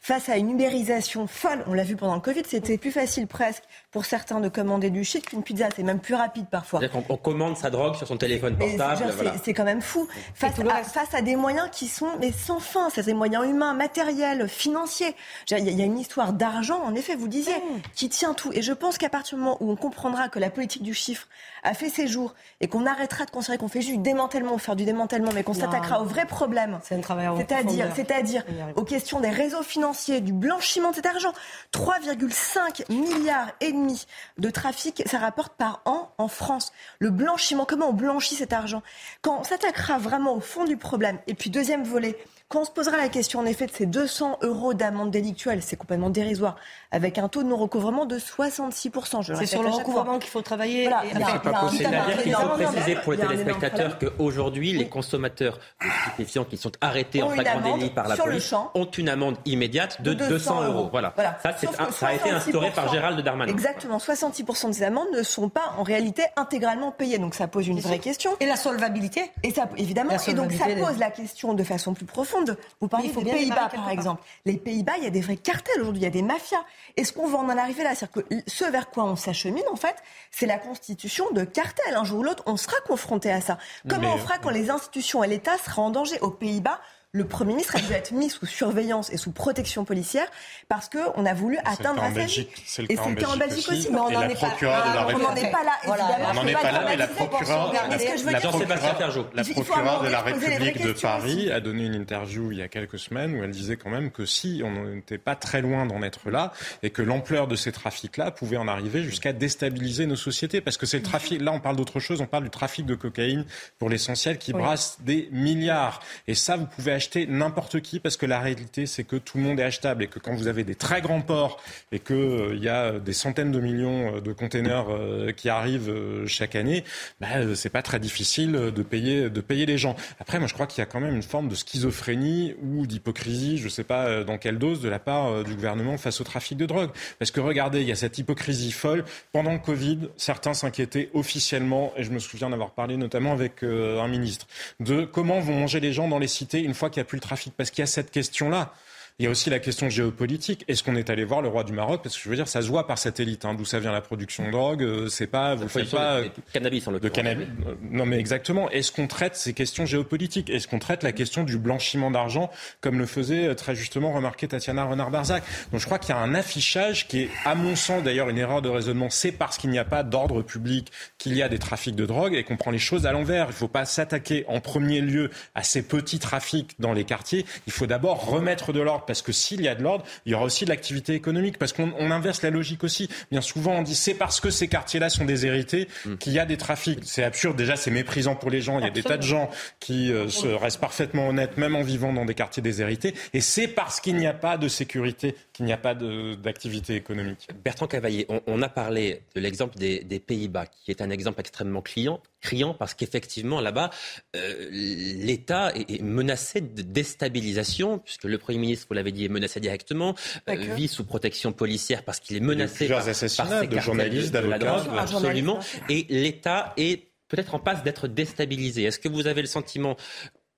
face à une ubérisation folle, on l'a vu pendant le Covid, c'était plus facile presque pour certains de commander du shit qu'une pizza. C'est même plus rapide parfois. On, on, commande sa drogue sur son téléphone portable. C'est quand même fou. Face à, face à, des moyens qui sont mais sans fin. C'est des moyens humains, matériels, financiers. Il y, a une histoire d'argent, en effet, vous disiez, mm. qui tient tout. Et je pense qu'à partir du moment où on comprendra que la politique du chiffre a fait ses jours et qu'on arrêtera de considérer qu'on fait juste du démantèlement, faire du démantèlement, mais qu'on s'attaquera aux vrais problèmes. C'est-à-dire, c'est-à-dire aux questions des réseaux financiers, du blanchiment de cet argent. 3,5 milliards et demi de trafic, ça rapporte par an en France. Le blanchiment, comment on blanchit cet argent? Quand on s'attaquera vraiment au fond du problème, et puis deuxième volet, quand on se posera la question, en effet, de ces 200 euros d'amende délictuelle, c'est complètement dérisoire, avec un taux de non-recouvrement de 66%. C'est sur le recouvrement qu'il faut travailler. Voilà. C'est pas possible. C'est-à-dire qu'il faut préciser pour les téléspectateurs qu'aujourd'hui, les consommateurs de stupéfiants qui sont arrêtés en flagrant délit par la police ont une amende immédiate de, 200, euros. Voilà. Ça, ça a été instauré par Gérald Darmanin. Exactement. 66% des amendes ne sont pas en réalité intégralement payées. Donc ça pose une vraie question. Et la solvabilité Et ça, évidemment. Et donc ça pose la question de façon plus profonde vous parlez des Pays-Bas, par exemple. Les Pays-Bas, il y a des vrais cartels aujourd'hui, il y a des mafias. Est-ce qu'on va en arriver là? C'est-à-dire que ce vers quoi on s'achemine, en fait, c'est la constitution de cartels. Un jour ou l'autre, on sera confronté à ça. Comment on fera quand les institutions et l'État seront en danger? Aux Pays-Bas, le Premier ministre a dû être mis sous surveillance et sous protection policière parce qu'on a voulu atteindre sa vie. C'est le cas en Belgique aussi. Mais on n'en est, pas là. On n'en est pas là, évidemment. On n'en est pas là, mais la procureure, la procureure de la République de Paris a donné une interview il y a quelques semaines où elle disait quand même que si on n'était pas très loin d'en être là et que l'ampleur de ces trafics-là pouvait en arriver jusqu'à déstabiliser nos sociétés. Parce que c'est le trafic, là on parle d'autre chose, on parle du trafic de cocaïne pour l'essentiel qui brasse des milliards. Et ça, vous pouvez acheter n'importe qui parce que la réalité, c'est que tout le monde est achetable et que quand vous avez des très grands ports et qu'il euh, y a des centaines de millions euh, de containers euh, qui arrivent chaque année, bah, c'est pas très difficile de payer, de payer les gens. Après, moi, je crois qu'il y a quand même une forme de schizophrénie ou d'hypocrisie, je sais pas dans quelle dose, de la part du gouvernement face au trafic de drogue. Parce que regardez, il y a cette hypocrisie folle. Pendant le Covid, certains s'inquiétaient officiellement, et je me souviens d'avoir parlé notamment avec un ministre, de comment vont manger les gens dans les cités une fois qu'il n'y a plus le trafic Parce qu'il y a cette question-là. Il y a aussi la question géopolitique. Est-ce qu'on est allé voir le roi du Maroc? Parce que je veux dire, ça se voit par satellite. Hein, D'où ça vient la production de drogue euh, C'est pas, vous faites pas de cannabis en de cannabis. Non, mais exactement. Est-ce qu'on traite ces questions géopolitiques? Est-ce qu'on traite la question du blanchiment d'argent, comme le faisait euh, très justement remarquer Tatiana Renard-Barzac? Donc, je crois qu'il y a un affichage qui est, à mon sens, d'ailleurs, une erreur de raisonnement. C'est parce qu'il n'y a pas d'ordre public qu'il y a des trafics de drogue et qu'on prend les choses à l'envers. Il ne faut pas s'attaquer en premier lieu à ces petits trafics dans les quartiers. Il faut d'abord remettre de l'ordre parce que s'il y a de l'ordre, il y aura aussi de l'activité économique, parce qu'on inverse la logique aussi. Bien souvent, on dit c'est parce que ces quartiers-là sont déshérités mm. qu'il y a des trafics. C'est absurde. Déjà, c'est méprisant pour les gens. Il y a des tas de gens qui euh, se restent parfaitement honnêtes, même en vivant dans des quartiers déshérités. Et c'est parce qu'il n'y a pas de sécurité qu'il n'y a pas d'activité économique. Bertrand Cavaillé, on, a parlé de l'exemple des, des Pays-Bas, qui est un exemple extrêmement client, criant parce qu'effectivement là-bas, euh, l'État est, menacé de déstabilisation, puisque le Premier ministre, vous l'avez dit, est menacé directement, euh, vit sous protection policière parce qu'il est menacé par, assassinats par de journalistes, d'avocats, absolument, et l'État est peut-être en passe d'être déstabilisée. Est-ce que vous avez le sentiment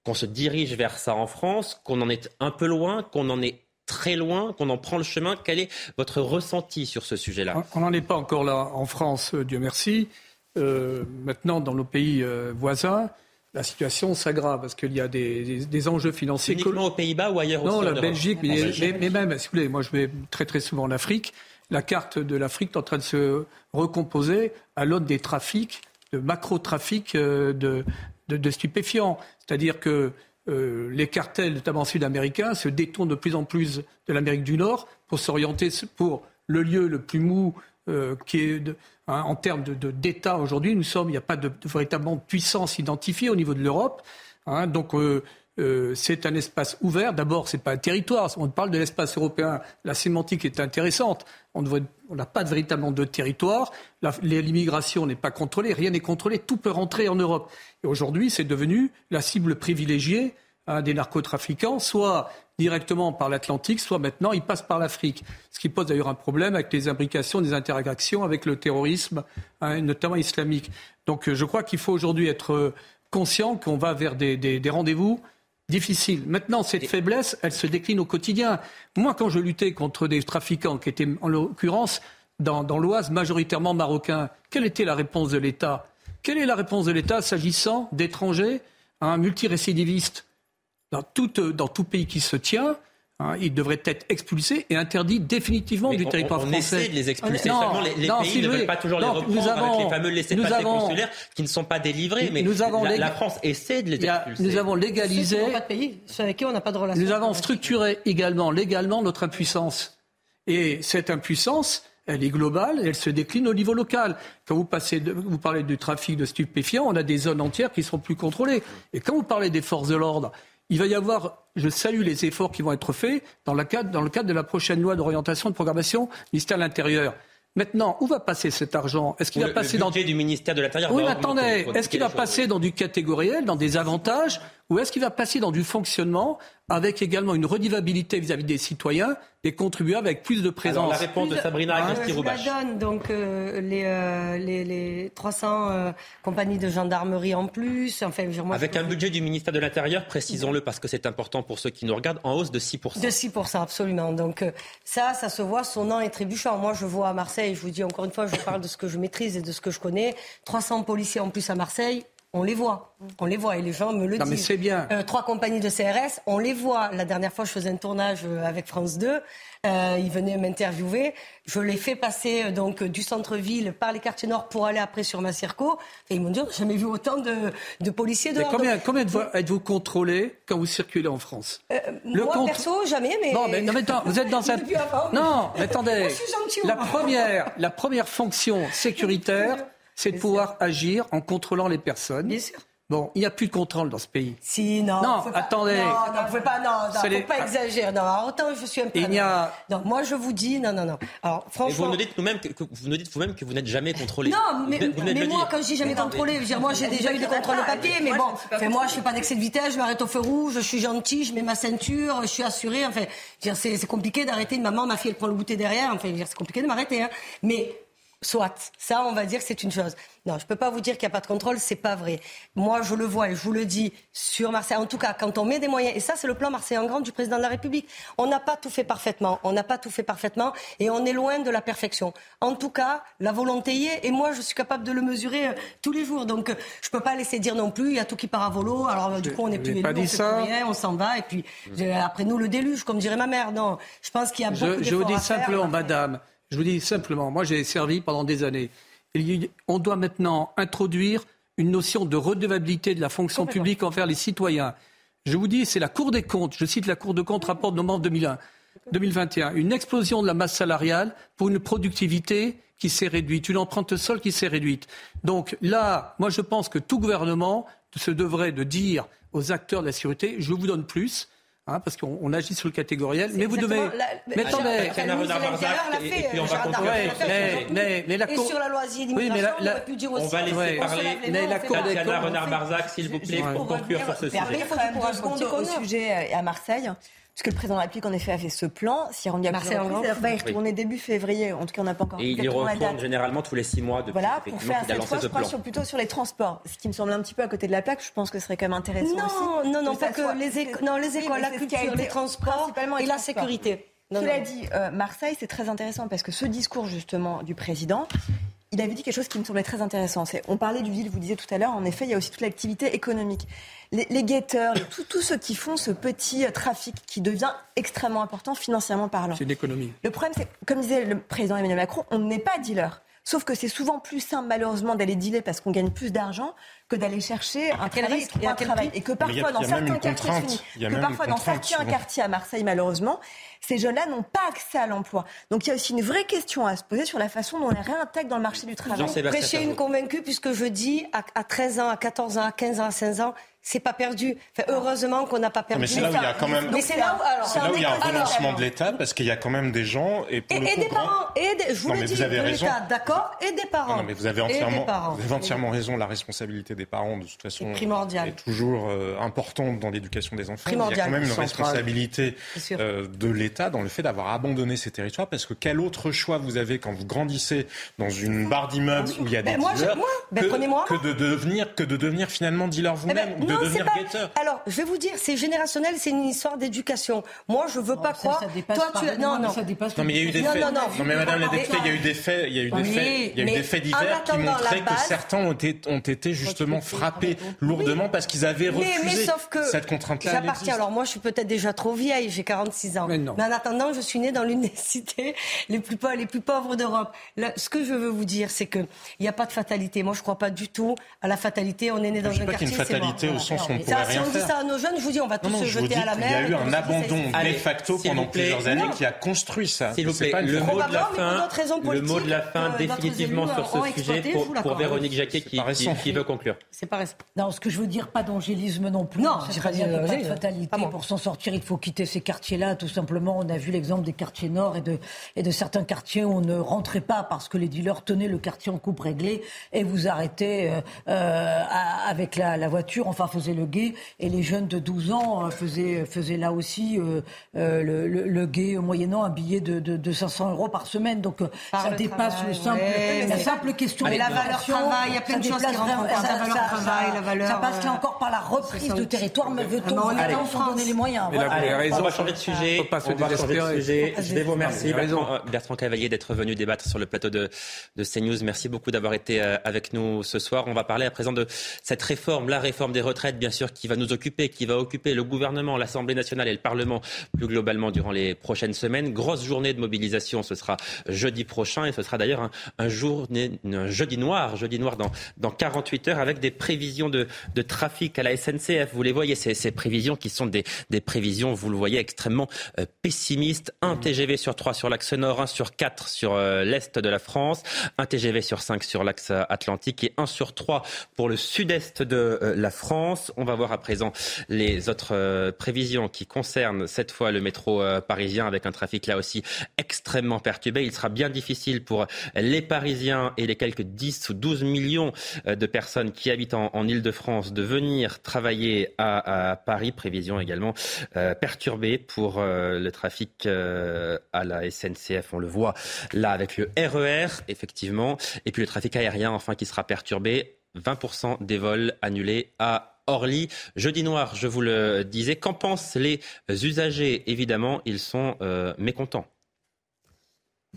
qu'on se dirige vers ça en France, qu'on en est un peu loin, qu'on en est très loin, qu'on en prend le chemin? Quel est votre ressenti sur ce sujet-là? On n'en est pas encore là en France, Dieu merci. Maintenant, dans nos pays voisins, la situation s'aggrave parce qu'il y a des, enjeux financiers. Uniquement aux Pays-Bas ou ailleurs Non, la Belgique, mais, mais, même, si vous voulez, moi je vais très très souvent en Afrique. La carte de l'Afrique est en train de se recomposer à l'aune des trafics, de macro-trafics euh, de, de, stupéfiants. C'est-à-dire que euh, les cartels, notamment sud-américains, se détournent de plus en plus de l'Amérique du Nord pour s'orienter pour le lieu le plus mou euh, qui est hein, en termes d'État aujourd'hui, nous sommes, il n'y a pas de, véritablement puissance identifiée au niveau de l'Europe. Hein, donc euh, euh, c'est un espace ouvert. D'abord, ce n'est pas un territoire. On parle de l'espace européen. La sémantique est intéressante. On n'a pas véritablement de territoire. L'immigration n'est pas contrôlée. Rien n'est contrôlé. Tout peut rentrer en Europe. Et aujourd'hui, c'est devenu la cible privilégiée hein, des narcotrafiquants, soit directement par l'Atlantique, soit maintenant il passe par l'Afrique. Ce qui pose d'ailleurs un problème avec les imbrications, des interactions avec le terrorisme, hein, notamment islamique. Donc euh, je crois qu'il faut aujourd'hui être euh, conscient qu'on va vers des, rendez-vous difficiles. Maintenant, cette faiblesse, elle se décline au quotidien. Moi, quand je luttais contre des trafiquants qui étaient, en l'occurrence, dans, dans l'Oise, majoritairement marocains, quelle était la réponse de l'État? Quelle est la réponse de l'État s'agissant d'étrangers, un multirécidiviste dans tout, euh, dans tout pays qui se tient, Hein, ils devraient être expulsés et interdits définitivement du territoire on, français. On essaie de les expulser, non, seulement les, les pays ne veulent pas toujours les reprendre avons, avec les fameux laissés-passer consulaires qui ne sont pas délivrés. Mais nous avons la, la, France essaie de les expulser. Nous avons légalisé... Ceux qui pas de pays, ceux avec qui on n'a pas de relation. Nous avons structuré également, légalement, notre impuissance. Et cette impuissance, elle est globale et elle se décline au niveau local. Quand vous, passez de, vous parlez du trafic de stupéfiants, on a des zones entières qui sont plus contrôlées. Et quand vous parlez des forces de l'ordre, il va y avoir, je salue les efforts qui vont être faits dans le cadre, dans le cadre de la prochaine loi d'orientation et de programmation ministère de l'Intérieur. Maintenant, où va passer cet argent? Est-ce qu'il va passer dans du ministère de l'Intérieur Oui, attendez. Est-ce qu'il va passer dans du catégoriel, dans des avantages, ou est-ce qu'il va passer dans du fonctionnement, avec également une redivabilité vis-à-vis des citoyens, des contribuables avec plus de présence Alors, La réponse de Sabrina hein, Je la donne. Donc euh, les, euh, les, les, 300 euh, compagnies de gendarmerie en plus. Enfin, moi, avec un budget du ministère de l'Intérieur, précisons-le parce que c'est important pour ceux qui nous regardent, en hausse de 6%. De 6%, absolument. Donc ça, ça se voit son nom est trébuchant. Moi, je vois à Marseille, je vous dis encore une fois, je parle de ce que je maîtrise et de ce que je connais. 300 policiers en plus à Marseille, on les voit. On les voit et les gens me le non, disent. Mais c'est bien. Euh, trois compagnies de CRS, on les voit. La dernière fois, je faisais un tournage euh, avec France 2. Euh, ils venaient m'interviewer. Je les fais passer donc du centre-ville par les quartiers nord pour aller après sur ma circo. Et ils m'ont dit, jamais vu autant de, de policiers dehors. combien, êtes-vous contrôlé quand vous circulez en France Le Moi, perso, jamais. Mais... Non, mais, non, mais attends, vous êtes dans [LAUGHS] un... Non, mais attendez. [LAUGHS] la, première, [LAUGHS] la première fonction sécuritaire c'est de pouvoir agir en contrôlant les personnes. Bien sûr. Bon, il n'y a plus de contrôle dans ce pays. Si, non. Non, attendez. non, non, vous pouvez pas, non, non, faut pas exagérer. Non, autant je suis un peu. Il y a. Non, moi je vous dis, non, non, non. Alors, franchement. vous nous dites nous-même que, vous nous dites vous-même que vous n'êtes jamais contrôlé. Non, mais, mais moi, quand je dis jamais contrôlé, je veux dire, moi j'ai déjà eu des contrôles de papier, mais bon, enfin, moi je fais pas d'excès de vitesse, je m'arrête au feu rouge, je suis gentil, je mets ma ceinture, je suis assuré. Enfin, c'est compliqué d'arrêter une maman, ma fille elle prend le goûter derrière. Enfin, c'est compliqué de m'arrêter. Hein. Mais Soit. Ça, on va dire que c'est une chose. Non, je ne peux pas vous dire qu'il n'y a pas de contrôle, c'est pas vrai. Moi, je le vois et je vous le dis sur Marseille. En tout cas, quand on met des moyens, et ça, c'est le plan Marseille en grand du président de la République. On n'a pas tout fait parfaitement. On n'a pas tout fait parfaitement et on est loin de la perfection. En tout cas, la volonté y est et moi, je suis capable de le mesurer euh, tous les jours. Donc, euh, je ne peux pas laisser dire non plus, il y a tout qui part à volo. Alors, du coup, on n'est plus élu, on plus rien, on s'en va et puis après nous, le déluge, comme dirait ma mère. Non, je pense qu'il y a beaucoup Je, je vous dis simplement, madame, je vous dis simplement, moi j'ai servi pendant des années. on doit maintenant introduire une notion de redevabilité de la fonction publique envers les citoyens. Je vous dis, c'est la Cour des comptes, je cite la Cour des comptes, rapport de novembre 2001, 2021, une explosion de la masse salariale pour une productivité qui s'est réduite, une empreinte sol qui s'est réduite. Donc là, moi je pense que tout gouvernement se devrait de dire aux acteurs de la sécurité, je vous donne plus, Hein, parce qu'on agit sur le catégoriel. Mais vous devez. La, mais attendez. Et, puis on va mais, mais, la Cour. Et sur la loi d'immigration, on aurait pu dire aussi. On va laisser parler. Mais la Cour des Renard Barzac, s'il vous plaît, pour conclure sur ce sujet. Après, il faut au sujet à Marseille. Puisque le président de la République, en effet, a fait ce plan, s'y est rendu à Marseille plusieurs reprises. encore Il va y retourner début février. En tout cas, on n'a pas encore Et il y retourne généralement tous les six mois depuis Voilà, pour faire cette fois, ce je crois, sur, plutôt sur les transports. Ce qui me semble un petit peu à côté de la plaque, je pense que ce serait quand même intéressant Non, aussi. non, non, que pas que soit- les éco- non, les Oui, écoles, mais la culture, les transports principalement et la sécurité. Non, Cela non. dit, euh, Marseille, c'est très intéressant parce que ce discours justement du président, il avait dit quelque chose qui me semblait très intéressant. C'est, on parlait du ville, vous disiez tout à l'heure, en effet, il y a aussi toute l'activité économique. Les, les guetteurs, les- tous tous ceux qui font ce petit euh, trafic qui devient extrêmement important financièrement parlant. C'est une économie. Le problème, c'est, comme disait le président Emmanuel Macron, on n'est pas dealer. Sauf que c'est souvent plus simple, malheureusement, d'aller dealer parce qu'on gagne plus d'argent que d'aller chercher un quel travail risque et un quel travail. Et que a- parfois, dans certains quartiers, que parfois, dans certains quartiers à Marseille, malheureusement, ces jeunes-là n'ont pas accès à l'emploi. Donc il y a aussi une vraie question à se poser sur la façon dont on les réintègre dans le marché du travail. Prêcher une convaincue, puisque je dis à, à 13 ans, à 14 ans, à 15 ans, à 16 ans, c'est pas perdu. Enfin, heureusement qu'on n'a pas perdu. Mais c'est là où il y a quand même. Mais c'est là où, alors, C'est là où il y a un renoncement de l'État parce qu'il y a quand même des gens et pour Et, le et coup, des parents, et des, je vous Non, l'ai mais dit, vous avez de raison. l'État, d'accord, et des parents. Non, non, mais vous avez entièrement, vous avez entièrement raison. La responsabilité des parents, de toute façon, C'est primordial. est toujours euh, importante dans l'éducation des enfants. Il y a Primordial. quand même une responsabilité euh, de l'État dans le fait d'avoir abandonné ces territoires, parce que quel autre choix vous avez quand vous grandissez dans une barre d'immeubles où il y a des Ben, dealers ben, que, de devenir que de devenir finalement dealer Eh ben, vous-même ou de non, c'est devenir pas- guetteur. Alors, je vais vous dire, c'est générationnel, c'est une histoire d'éducation. Moi, je veux pas croire. ça dépasse, Toi, tu non, mais non. ça dépasse Non mais il y a eu des Non, faits. non, non. mais Madame la Mais- députée, il y a eu des faits, il y a eu des Oui, faits, il y a eu mais des faits divers qui montraient que certains ont été, ont été justement frappés lourdement parce qu'ils avaient Mais, refusé mais sauf que cette contrainte-là. j'appartiens. Alors moi, je suis peut-être déjà trop vieille, j'ai 46 ans. Mais non. en attendant, je suis née dans l'une des [LAUGHS] cités les plus, pau- les plus pauvres d'Europe. Ce que je veux vous dire, c'est que il n'y a pas de fatalité. Moi, je ne crois pas du tout à la fatalité. On est né dans Je un pas qu'il y quartier. a une c'est mort. fatalité. Sens on pourrait si rien on dit faire. ça à nos jeunes, je vous dis, on va tous Non, non, se je vous jeter dis à la mer. y a eu un abandon de facto pendant plusieurs années non. qui a construit ça. S'il vous plaît, le mot de la fin, d'autres raisons le politiques, mot de la fin euh, d'autres définitivement sur ce sujet je pour. Véronique Jacquet qui, veut conclure. C'est pas respect. Non, ce que je veux dire, pas d'angélisme non plus. Non, c'est très pas de fatalité. Pour s'en sortir, il faut quitter ces quartiers-là, tout simplement. On a vu l'exemple des quartiers nord et de, et de certains quartiers où on ne rentrait pas parce que les dealers tenaient le quartier en coupe réglée et vous arrêtaient euh, euh, avec la, la voiture, enfin faisaient le guet. Et les jeunes de 12 ans euh, faisaient, faisaient là aussi euh, euh, le, le, le guet moyennant un billet de, de, de 500 euros par semaine. Donc euh, Par ça le dépasse travail, le simple, ouais, la simple question mais de la valeur travail, il y a plein de choses qui rentrent en compte. La valeur travail, la valeur, Ça passe là euh, encore par la reprise ça de territoire, mais veut-on Ah, mais on est vraiment en s'en France. donner les moyens Mais là, Voilà. avez Allez, raison. on va changer de sujet. Pas se on va changer de sujet. Je vais vous remercier. Bertrand, Bertrand Cavalier, d'être venu débattre sur le plateau de, de CNews. Merci beaucoup d'avoir été avec nous ce soir. On va parler à présent de cette réforme, la réforme des retraites, bien sûr, qui va nous occuper, qui va occuper le gouvernement, l'Assemblée nationale et le Parlement plus globalement durant les prochaines semaines. Grosse journée de mobilisation, ce sera jeudi prochain et ce sera d'ailleurs un, un, journée- un jeudi noir, jeudi noir dans, dans 48 heures avec des prévisions de, de trafic à la SNCF. Vous les voyez, ces, ces prévisions qui sont des, des prévisions, vous le voyez, extrêmement euh, pessimistes. Un TGV sur 3 sur l'axe nord, un sur 4 sur euh, l'est de la France, un TGV sur 5 sur l'axe euh, atlantique et un sur 3 pour le sud-est de euh, la France. On va voir à présent les autres euh, prévisions qui concernent cette fois le métro euh, parisien avec un trafic là aussi extrêmement perturbé. Il sera bien difficile pour les Parisiens et les quelques 10 ou 12 millions euh, de personnes qui habitent en, en Ile-de-France de venir travailler à, Paris. Prévision également perturbée pour le trafic à la SNCF. On le voit là avec le RER, effectivement. Et puis le trafic aérien, enfin, qui sera perturbé. 20% des vols annulés à Orly. Jeudi noir, je vous le disais. Qu'en pensent les usagers? Évidemment, ils sont euh, mécontents.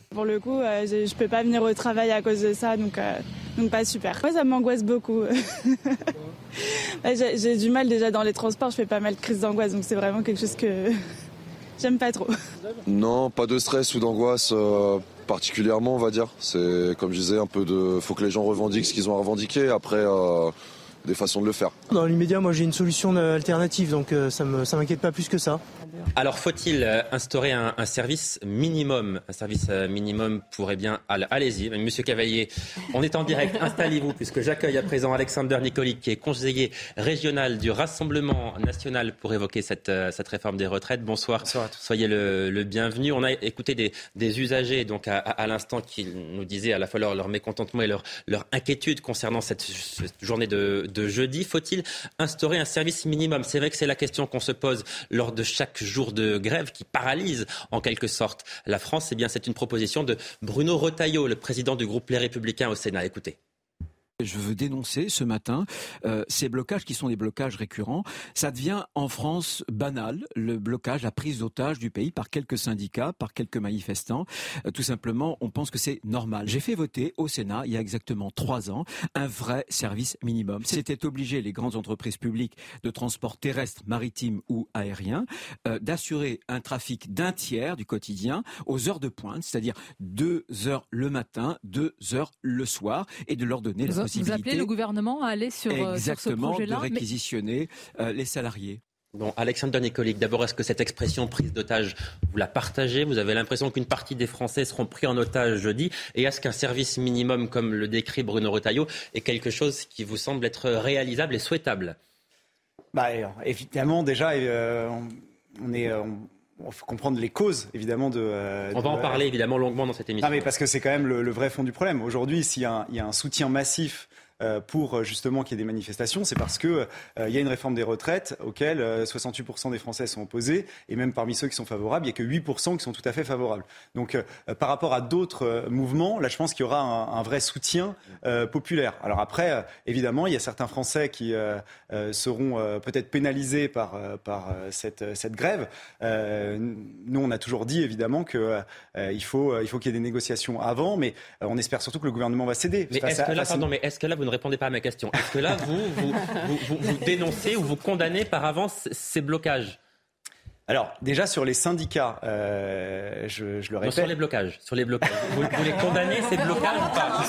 Pour le coup, euh, je, je peux pas venir au travail à cause de ça, donc, euh, donc pas super. Moi, ça m'angoisse beaucoup. [LAUGHS] J'ai du mal déjà dans les transports, je fais pas mal de crises d'angoisse, donc c'est vraiment quelque chose que [LAUGHS] j'aime pas trop. Non, pas de stress ou d'angoisse euh, particulièrement, on va dire. C'est comme je disais, un peu de. Faut que les gens revendiquent ce qu'ils ont à revendiquer. Après, euh, des façons de le faire. Dans l'immédiat, moi j'ai une solution alternative, donc euh, ça ça m'inquiète pas plus que ça. Alors, faut-il euh, instaurer un, un service minimum Un service euh, minimum pourrait bien. All- Allez-y, Monsieur Cavalier, on est en direct. [LAUGHS] Installez-vous, puisque j'accueille à présent Alexander Nicolic, qui est conseiller régional du Rassemblement national pour évoquer cette, euh, cette réforme des retraites. Bonsoir. Soyez le, le bienvenu. On a écouté des, des usagers, donc à, à- à l'instant, qui nous disaient à la fois leur, leur mécontentement et leur, leur inquiétude concernant cette, cette journée de, de jeudi. Faut-il instaurer un service minimum? C'est vrai que c'est la question qu'on se pose lors de chaque jours de grève qui paralysent en quelque sorte la France. Eh bien, c'est une proposition de Bruno Retailleau, le président du groupe Les Républicains au Sénat. Écoutez. Je veux dénoncer ce matin euh, ces blocages qui sont des blocages récurrents. Ça devient en France banal, le blocage, la prise d'otage du pays par quelques syndicats, par quelques manifestants. Euh, tout simplement, on pense que c'est normal. J'ai fait voter au Sénat, il y a exactement trois ans, un vrai service minimum. C'était obligé les grandes entreprises publiques de transport terrestre, maritime ou aérien euh, d'assurer un trafic d'un tiers du quotidien aux heures de pointe, c'est-à-dire deux heures le matin, deux heures le soir, et de leur donner la vous appelez le gouvernement à aller sur, euh, sur ce projet-là de réquisitionner euh, les salariés. Bon, Alexandre Nicolic, d'abord, est-ce que cette expression prise d'otage, vous la partagez? Vous avez l'impression qu'une partie des Français seront pris en otage jeudi Et est-ce qu'un service minimum, comme le décrit Bruno Retailleau, est quelque chose qui vous semble être réalisable et souhaitable? Bah, Évidemment, déjà, euh, on est. On faut comprendre les causes, évidemment, de. on va en parler, évidemment, longuement dans cette émission. Non, mais parce que c'est quand même le, vrai fond du problème. Aujourd'hui, s'il y, y, a un soutien massif euh, pour euh, justement qu'il y ait des manifestations, c'est parce qu'il euh, y a une réforme des retraites auxquelles 68% des Français sont opposés, et même parmi ceux qui sont favorables, il n'y a que 8% qui sont tout à fait favorables. Donc par rapport à d'autres mouvements, là je pense qu'il y aura un, vrai soutien populaire. Alors après, évidemment, il y a certains Français qui seront peut-être pénalisés par, par cette, cette grève. nous, on a toujours dit évidemment qu'il faut, il faut qu'il y ait des négociations avant, mais on espère surtout que le gouvernement va céder. Mais est-ce que, là, pardon, mais est-ce que là, vous ne répondez pas à ma question. Est-ce que là, vous, vous, vous, dénoncez ou vous condamnez par avance ces blocages? Alors, déjà sur les syndicats, euh, je, je, le répète. sur les blocages. Sur les blocages. Vous, vous les condamnez, ces blocages ou pas?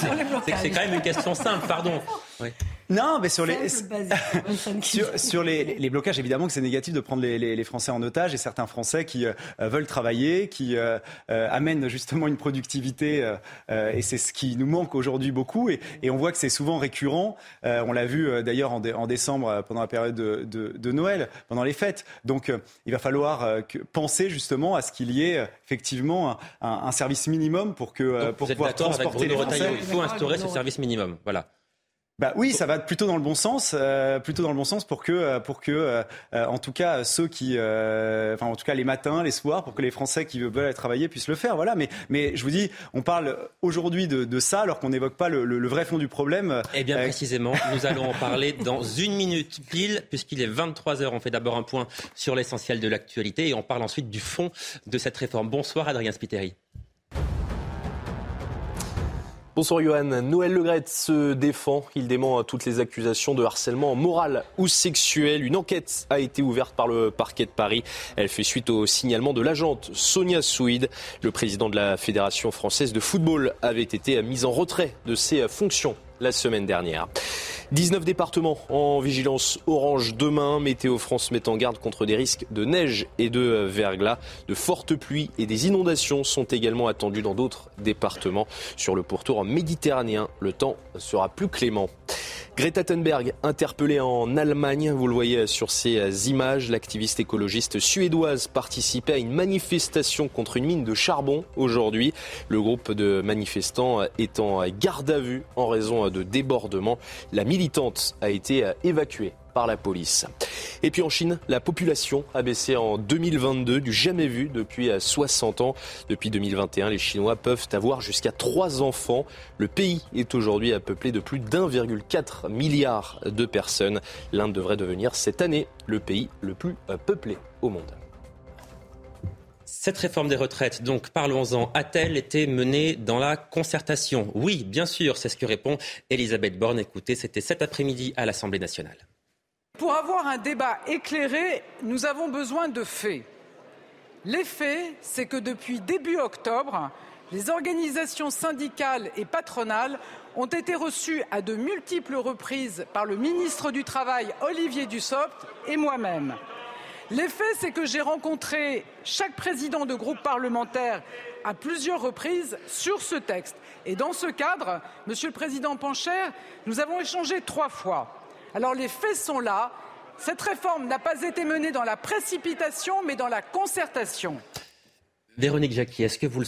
C'est quand même une question simple, pardon. Oui. Non, mais sur les [LAUGHS] sur, les, les, blocages, évidemment que c'est négatif de prendre les, les, Français en otage et certains Français qui euh, veulent travailler, qui euh, euh, amènent justement une productivité et c'est ce qui nous manque aujourd'hui beaucoup et, et, on voit que c'est souvent récurrent. on l'a vu d'ailleurs en, en, décembre pendant la période de, de, de Noël, pendant les fêtes. Donc il va falloir que, penser justement à ce qu'il y ait effectivement un, un, service minimum pour que pour pouvoir transporter les Français. Il faut instaurer ce service minimum. Voilà. Bah oui, ça va plutôt dans le bon sens, euh, plutôt dans le bon sens pour que, euh, pour que, euh, en tout cas ceux qui, enfin en tout cas les matins, les soirs, pour que les Français qui veulent aller travailler puissent le faire. Voilà. Mais, mais je vous dis, on parle aujourd'hui de, de, ça alors qu'on n'évoque pas le, le, vrai fond du problème. Eh bien précisément, [LAUGHS] nous allons en parler dans une minute pile, puisqu'il est 23 h On fait d'abord un point sur l'essentiel de l'actualité et on parle ensuite du fond de cette réforme. Bonsoir Adrien Spiteri. Bonsoir Johan. Noël Legrette se défend. Il dément toutes les accusations de harcèlement moral ou sexuel. Une enquête a été ouverte par le parquet de Paris. Elle fait suite au signalement de l'agente Sonia Souid. Le président de la Fédération française de football avait été mis en retrait de ses fonctions la semaine dernière. 19 départements en vigilance orange demain. Météo France met en garde contre des risques de neige et de verglas. De fortes pluies et des inondations sont également attendues dans d'autres départements. Sur le pourtour méditerranéen, le temps sera plus clément. Greta Thunberg interpellée en Allemagne, vous le voyez sur ces images, l'activiste écologiste suédoise participait à une manifestation contre une mine de charbon aujourd'hui. Le groupe de manifestants est en garde à vue en raison de débordements. La militante a été évacuée par la police. Et puis en Chine, la population a baissé en 2022 du jamais vu depuis 60 ans. Depuis 2021, les Chinois peuvent avoir jusqu'à 3 enfants. Le pays est aujourd'hui peuplé de plus d'1,4 milliard de personnes. L'Inde devrait devenir cette année le pays le plus peuplé au monde. Cette réforme des retraites, donc parlons-en, a-t-elle été menée dans la concertation? Oui, bien sûr, c'est ce que répond Elisabeth Borne. Écoutez, c'était cet après-midi à l'Assemblée nationale. Pour avoir un débat éclairé, nous avons besoin de faits. Les faits, c'est que depuis début octobre, les organisations syndicales et patronales ont été reçues à de multiples reprises par le ministre du Travail, Olivier Dussopt, et moi-même. Les faits, c'est que j'ai rencontré chaque président de groupe parlementaire à plusieurs reprises sur ce texte. Et dans ce cadre, Monsieur le Président Pancher, nous avons échangé trois fois. Alors les faits sont là. Cette réforme n'a pas été menée dans la précipitation, mais dans la concertation. Véronique Jacqui, est-ce que vous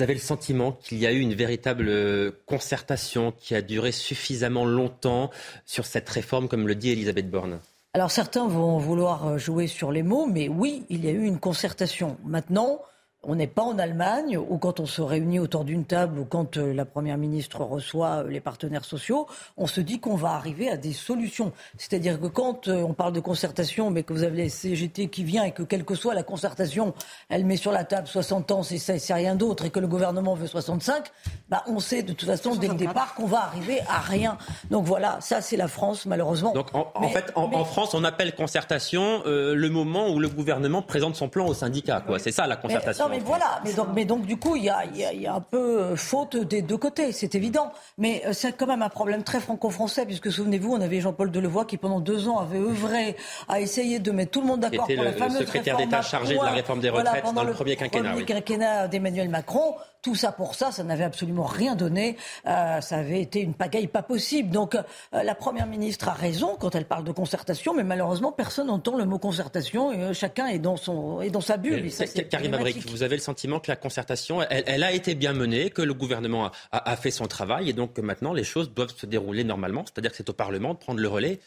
avez le sentiment qu'il y a eu une véritable euh, concertation qui a duré suffisamment longtemps sur cette réforme, comme le dit Elisabeth Borne? Alors certains vont vouloir jouer sur les mots, mais oui, il y a eu une concertation. Maintenant, on n'est pas en Allemagne où quand on se réunit autour d'une table ou quand euh, la Première ministre reçoit euh, les partenaires sociaux, on se dit qu'on va arriver à des solutions. C'est-à-dire que quand euh, on parle de concertation, mais que vous avez la CGT qui vient et que quelle que soit la concertation, elle met sur la table 60 ans, c'est rien d'autre, et que le gouvernement veut 65, bah on sait de toute façon dès le départ qu'on va arriver à rien. Donc voilà, ça c'est la France malheureusement. Donc en, fait, en, France, on appelle concertation le moment où le gouvernement présente son plan au syndicat. C'est ça la concertation mais voilà. Mais donc, mais donc, du coup, il y a, y a, un peu euh, faute des deux côtés, c'est évident. Mais euh, c'est quand même un problème très franco-français, puisque souvenez-vous, on avait Jean-Paul Delevoye qui, pendant deux ans, avait œuvré à essayer de mettre tout le monde d'accord pour la fameuse réforme. le secrétaire d'État chargé de la réforme des retraites dans le, premier quinquennat. Le premier quinquennat d'Emmanuel Macron. Tout ça pour ça, ça n'avait absolument rien donné. Euh, ça avait été une pagaille pas possible. Donc euh, la Première ministre a raison quand elle parle de concertation, mais malheureusement personne n'entend le mot concertation et euh, chacun est dans, son, est dans sa bulle. Karim Abrik, vous avez le sentiment que la concertation, elle, a été bien menée, que le gouvernement a, a fait son travail et donc que maintenant les choses doivent se dérouler normalement, c'est-à-dire que c'est au Parlement de prendre le relais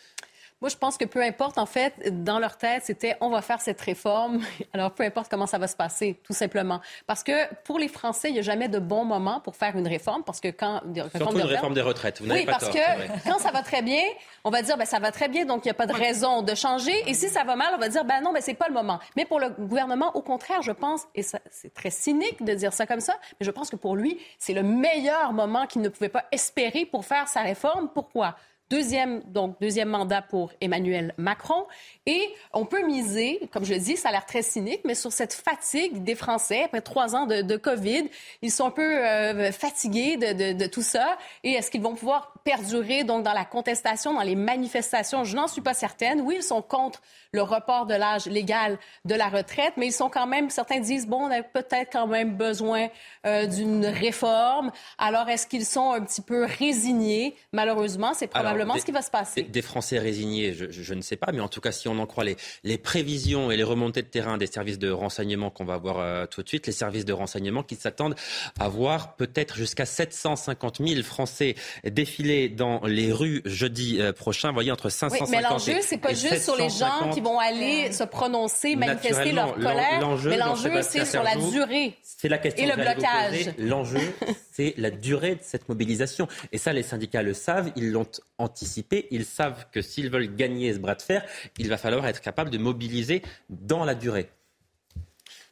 moi, je pense que peu importe, en fait, dans leur tête, c'était on va faire cette réforme. [LAUGHS] Alors, peu importe comment ça va se passer, tout simplement. Parce que pour les Français, il n'y a jamais de bon moment pour faire une réforme. Parce que quand. Surtout une réforme des retraites. Vous oui, pas parce que quand ça va très bien, on va dire ben, ça va très bien, donc il n'y a pas de raison de changer. Et si ça va mal, on va dire ben non, ben, c'est pas le moment. Mais pour le gouvernement, au contraire, je pense, et c'est très cynique de dire ça comme ça, mais je pense que pour lui, c'est le meilleur moment qu'il ne pouvait pas espérer pour faire sa réforme. Pourquoi? Deuxième, donc, deuxième mandat pour Emmanuel Macron. Et on peut miser, comme je le dis, ça a l'air très cynique, mais sur cette fatigue des Français après trois ans de, Covid. Ils sont un peu euh, fatigués de, de, tout ça. Et est-ce qu'ils vont pouvoir perdurer donc dans la contestation, dans les manifestations? Je n'en suis pas certaine. Oui, ils sont contre le report de l'âge légal de la retraite, mais ils sont quand même, certains disent, bon, on a peut-être quand même besoin euh, d'une réforme. Alors, est-ce qu'ils sont un petit peu résignés? Malheureusement, c'est probablement ce qui va se passer. Des, Français résignés, je, ne sais pas, mais en tout cas, si on en croit les, les prévisions et les remontées de terrain des services de renseignement qu'on va voir euh, tout de suite, les services de renseignement qui s'attendent à voir peut-être jusqu'à 750 000 Français défiler dans les rues jeudi euh, prochain. Vous voyez, entre 550 oui, mais l'enjeu, c'est pas juste sur les gens qui vont aller se prononcer, manifester leur colère. Mais l'enjeu, c'est sur la durée. C'est la question et le blocage. L'enjeu, c'est la durée de cette mobilisation. Et ça, les syndicats le savent, ils l'ont anticipé, ils savent que s'ils veulent gagner ce bras de fer, il va falloir être capable de mobiliser dans la durée.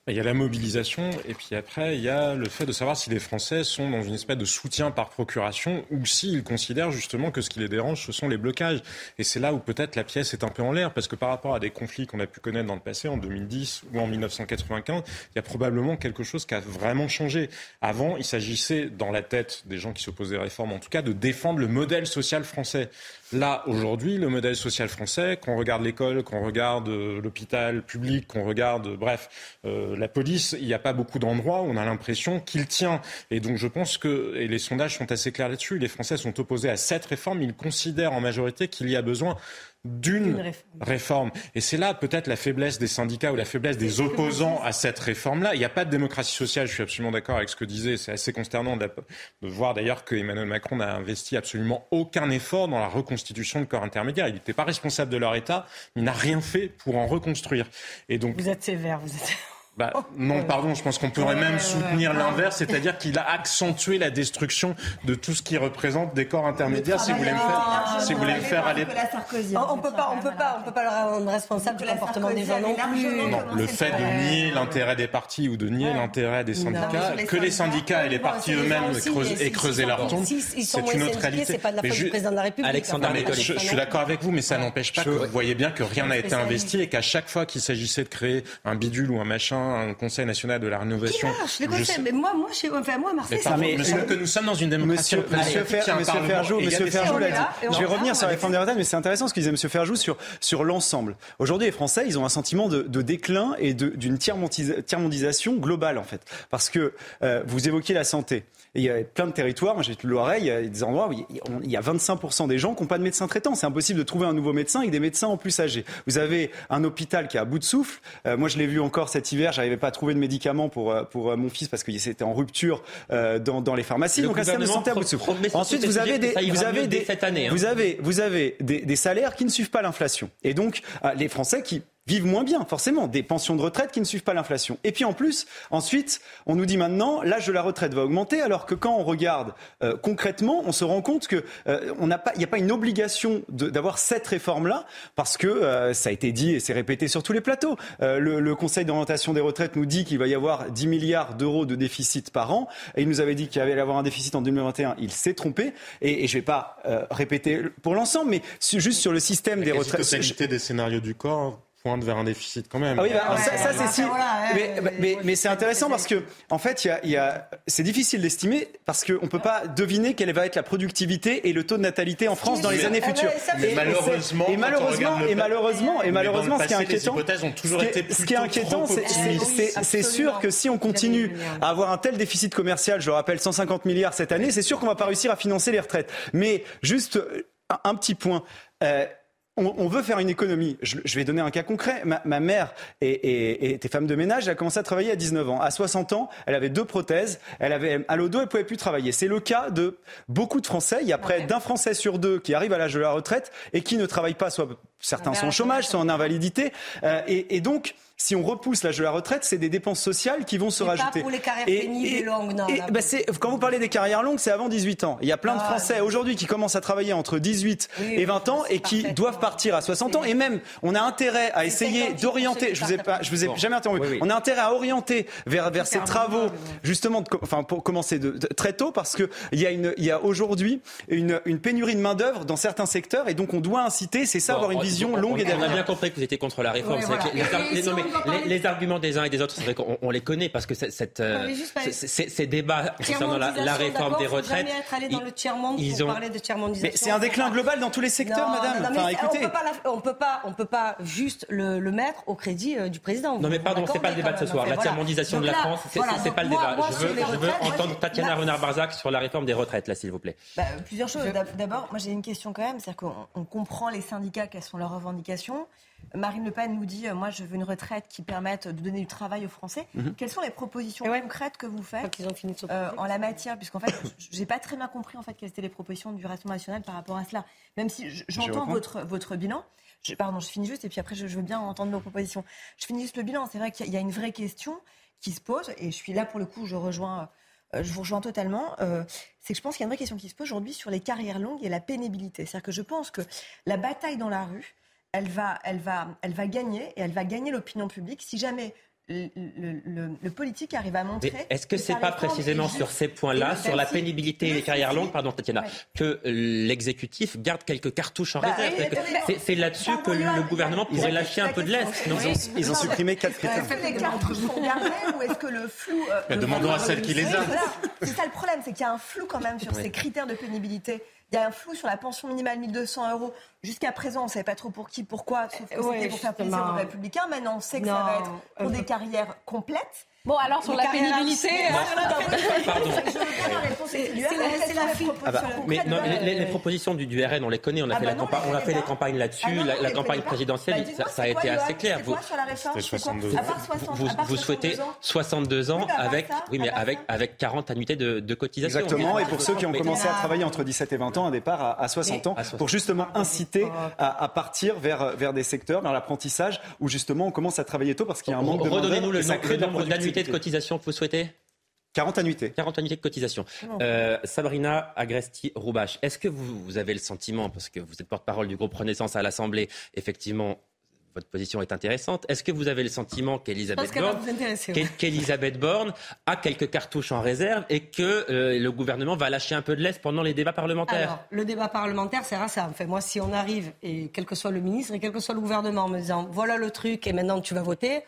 Il y a la mobilisation et puis après, il y a le fait de savoir si les Français sont dans une espèce de soutien par procuration ou s'ils considèrent justement que ce qui les dérange, ce sont les blocages. Et c'est là où peut-être la pièce est un peu en l'air parce que par rapport à des conflits qu'on a pu connaître dans le passé, en 2010 ou en 1995, il y a probablement quelque chose qui a vraiment changé. Avant, il s'agissait, dans la tête des gens qui s'opposaient aux réformes, en tout cas, de défendre le modèle social français. Là, aujourd'hui, le modèle social français, qu'on regarde l'école, qu'on regarde euh, l'hôpital public, qu'on regarde, euh, bref, euh, la police, il n'y a pas beaucoup d'endroits où on a l'impression qu'il tient. Et donc, je pense que, et les sondages sont assez clairs là-dessus, les Français sont opposés à cette réforme. Ils considèrent en majorité qu'il y a besoin d'une réforme. Et c'est là peut-être la faiblesse des syndicats ou la faiblesse des opposants à cette réforme-là. Il n'y a pas de démocratie sociale, je suis absolument d'accord avec ce que disait. C'est assez consternant de, voir d'ailleurs que Emmanuel Macron n'a investi absolument aucun effort dans la reconstitution de corps intermédiaires. Il n'était pas responsable de leur État, il n'a rien fait pour en reconstruire. Et donc, vous êtes sévère, vous êtes... Bah, non, pardon, je pense qu'on pourrait même soutenir l'inverse, c'est-à-dire qu'il a accentué la destruction de tout ce qui représente des corps intermédiaires. Si vous voulez me faire, si vous voulez le faire aller. On peut pas, on peut pas, on peut pas le rendre responsable du comportement des gens non plus. Non, le fait de nier l'intérêt des partis ou de nier l'intérêt des syndicats, que les syndicats et les partis eux-mêmes aient creusé leur tombe, c'est une autre réalité. C'est pas de la faute du président de la République. Alexandre je suis d'accord avec vous, mais ça n'empêche pas que vous voyez bien que rien n'a été investi et qu'à chaque fois qu'il s'agissait de créer un bidule ou un machin un Conseil national de la rénovation. Qui marche, les mais moi, moi, chez, enfin, moi, Marseille, mais, mais, que nous sommes dans une démocratie Monsieur, monsieur, Fer, monsieur Ferjou, monsieur Ferjou l'a dit. Je vais revenir sur la réforme des retraites, mais c'est intéressant ce que disait monsieur Ferjou sur, sur l'ensemble. Aujourd'hui, les Français, ils ont un sentiment de, de déclin et d'une tiers-mondisation globale, en fait. Parce que euh, vous évoquiez la santé. Et il y a plein de territoires, moi j'ai le Loiret, il y a des endroits où il y a 25% des gens qui n'ont pas de médecin traitant. C'est impossible de trouver un nouveau médecin avec des médecins en plus âgés. Vous avez un hôpital qui est à bout de souffle. Euh, moi je l'ai vu encore cet hiver, hier, j'arrivais pas à trouver de médicaments pour, pour mon fils parce que c'était en rupture dans, dans les pharmacies. Le Donc, un système de santé à bout de souffle. Ensuite, vous avez des, vous avez des, cette année, hein. vous avez, vous avez des, des salaires qui ne suivent pas l'inflation. Et donc, euh, les Français qui vivent moins bien, forcément, des pensions de retraite qui ne suivent pas l'inflation. Et puis en plus, ensuite, on nous dit maintenant, l'âge de la retraite va augmenter, alors que quand on regarde euh, concrètement, on se rend compte que euh, on n'a pas, il n'y a pas une obligation d'avoir cette réforme-là, parce que euh, ça a été dit et c'est répété sur tous les plateaux. Euh, le, le Conseil d'orientation des retraites nous dit qu'il va y avoir 10 milliards d'euros de déficit par an, et il nous avait dit qu'il allait y avoir un déficit en 2021. Il s'est trompé, et, et je ne vais pas euh, répéter pour l'ensemble, mais su- juste sur le système des retraites. totalité des scénarios du corps? Pointe vers un déficit quand même. Ah oui, bah, ça, ça, c'est si. Voilà, mais mais, mais, mais c'est intéressant parce que, en fait, il y a, il y a, c'est difficile d'estimer parce qu'on ne peut pas deviner quelle va être la productivité et le taux de natalité en France dans les années Ah ouais, futures. mais Et- malheureusement, et malheureusement, et malheureusement, et ce qui est inquiétant, hypothèses ont toujours ce qui est- été ce qui est plutôt inquiétant, c'est- sûr que si on continue à avoir un tel déficit commercial, je le rappelle, 150 milliards cette année, c'est sûr qu'on va pas réussir à financer les retraites. Mais juste un, un petit point. Euh, on, on veut faire une économie. Je, je vais donner un cas concret. Ma, ma mère était femme de ménage. Elle a commencé à travailler à 19 ans. À 60 ans, elle avait deux prothèses. Elle avait mal au dos. Elle pouvait plus travailler. C'est le cas de beaucoup de Français. Il y a près d'un Français sur deux qui arrive à l'âge de la retraite et qui ne travaille pas. Soit certains sont au chômage, soit en invalidité. Euh, et, et donc, si on repousse l'âge de la retraite, c'est des dépenses sociales qui vont se pas rajouter. pour les carrières Et- pénibles et- et longues, non, et, là, bah, c'est- quand vous parlez des carrières longues, c'est avant 18 ans. Il y a plein de Ah, Français aujourd'hui qui commencent à travailler entre 18 et 20 ans et qui doivent partir à 60 ans. Et même, on a intérêt à essayer d'orienter. Je vous ai pas, je vous ai Bon. jamais interrompu. Oui, oui. On a intérêt à orienter vers vers ces travaux, justement, de enfin pour commencer de, de- très tôt, parce que il y a une, il y a aujourd'hui une, une pénurie de main d'œuvre dans certains secteurs, et donc on doit inciter. C'est ça, Bon, avoir une on- vision longue et On a bien compris que vous étiez contre la réforme. C'est les, ar- Et les- si non, on mais va parler- les- les arguments des uns et des autres, c'est vrai qu'on on les connaît parce que c'est- cette, euh, ces- débats concernant la, la réforme des retraites, Faut jamais être allé dans ils- ont- parler de. Mais c'est un déclin global dans tous les secteurs, Non, madame. non, non, Enfin, mais écoutez. on peut pas, la- on peut pas, on peut pas juste le, le mettre au crédit euh, du président. Non mais pardon, c'est pas le débat de ce soir. La tiers-mondisation de la France, c'est là, c'est- c'est voilà. pas le débat. moi- je veux, je entendre Tatiana Renard-Barzac sur la réforme des retraites, là, s'il vous plaît. Bah, plusieurs choses. D'ab- D'abord, moi j'ai une question quand même, c'est-à-dire qu'on on comprend les syndicats, quelles sont leurs revendications. Marine Le Pen nous dit, euh, moi je veux une retraite qui permette de donner du travail aux Français. Mhm. Quelles sont les propositions concrètes que vous faites euh, en la matière? Puisqu'en fait, j'ai pas très bien compris en fait quelles étaient les propositions du Rassemblement national par rapport à cela. Même si j'entends votre, votre bilan. Je- pardon, je finis juste et puis après je, je veux bien entendre vos propositions. Je finis juste le bilan. C'est vrai qu'il y a- il y a une vraie question qui se pose et je suis là pour le coup, je rejoins. Euh, je vous rejoins totalement. euh, c'est que je pense qu'il y a une vraie question qui se pose aujourd'hui sur les carrières longues et la pénibilité. C'est-à-dire que je pense que la bataille dans la rue, elle va, elle va, elle va gagner et elle va gagner l'opinion publique si jamais le, le- le- le politique arrive à montrer. Mais est-ce que c'est sa pas précisément sur ces points-là, sur la pénibilité et les carrières longues, pardon Tatiana, que l'exécutif garde quelques cartouches en Bah, réserve que C'est c'est là-dessus que le gouvernement Ils ont- pourrait lâcher un peu de l'Est. Ils ont, ils ont supprimé quatre critères. Est-ce que les cartouches sont gardées ou est-ce que le flou. euh, le demandons à celle qui les a. C'est ça le problème, c'est qu'il y a un flou quand même sur ces critères de pénibilité. Il y a un flou sur la pension minimale 1200 euros. Jusqu'à présent, on ne savait pas trop pour qui, pourquoi, sauf que Ouais, c'était pour faire plaisir aux républicains. Maintenant, on sait que ça va être pour des carrières complètes. Bon, alors sur la pénibilité, euh, mais- C'est- la- les propositions Ah bah, mais non, de- les, les- les propositions du, du RN, on les connaît, on a, Ah fait, bah la non, campa- on a les fait pas. campagnes là-dessus, Ah non, la, les campagne présidentielle, Bah, ça, a été assez clair. C'est quoi sur la réforme C'était C'est quoi 62 À part 60, vous, vous souhaitez 62 ans. 62 ans Oui, mais à part avec, oui, mais avec, avec 40 annuités de, de cotisation. Exactement, et pour ceux qui ont Mais- commencé à travailler entre 17 et 20 ans, un départ à, à 60 ans, À 60. pour justement inciter à, à partir vers, vers des secteurs, vers l'apprentissage, où justement on commence à travailler tôt parce qu'il y a un manque de Redonnez-nous le, nombre d'annuités de productivité. cotisation que vous souhaitez 40 annuités. 40 annuités de cotisation. Euh, Sabrina Agresti-Roubache, est-ce que vous, vous avez le sentiment, parce que vous êtes porte-parole du groupe Renaissance à l'Assemblée, effectivement, votre position est intéressante. Est-ce que vous avez le sentiment Borne, ouais. qu'Elisabeth Borne a quelques cartouches en réserve et que euh, le gouvernement va lâcher un peu de l'Est pendant les débats parlementaires? Alors, le débat parlementaire sert à ça. Enfin, moi, si on arrive, et quel que soit le ministre, et quel que soit le gouvernement, en me disant voilà le truc, et maintenant tu vas voter,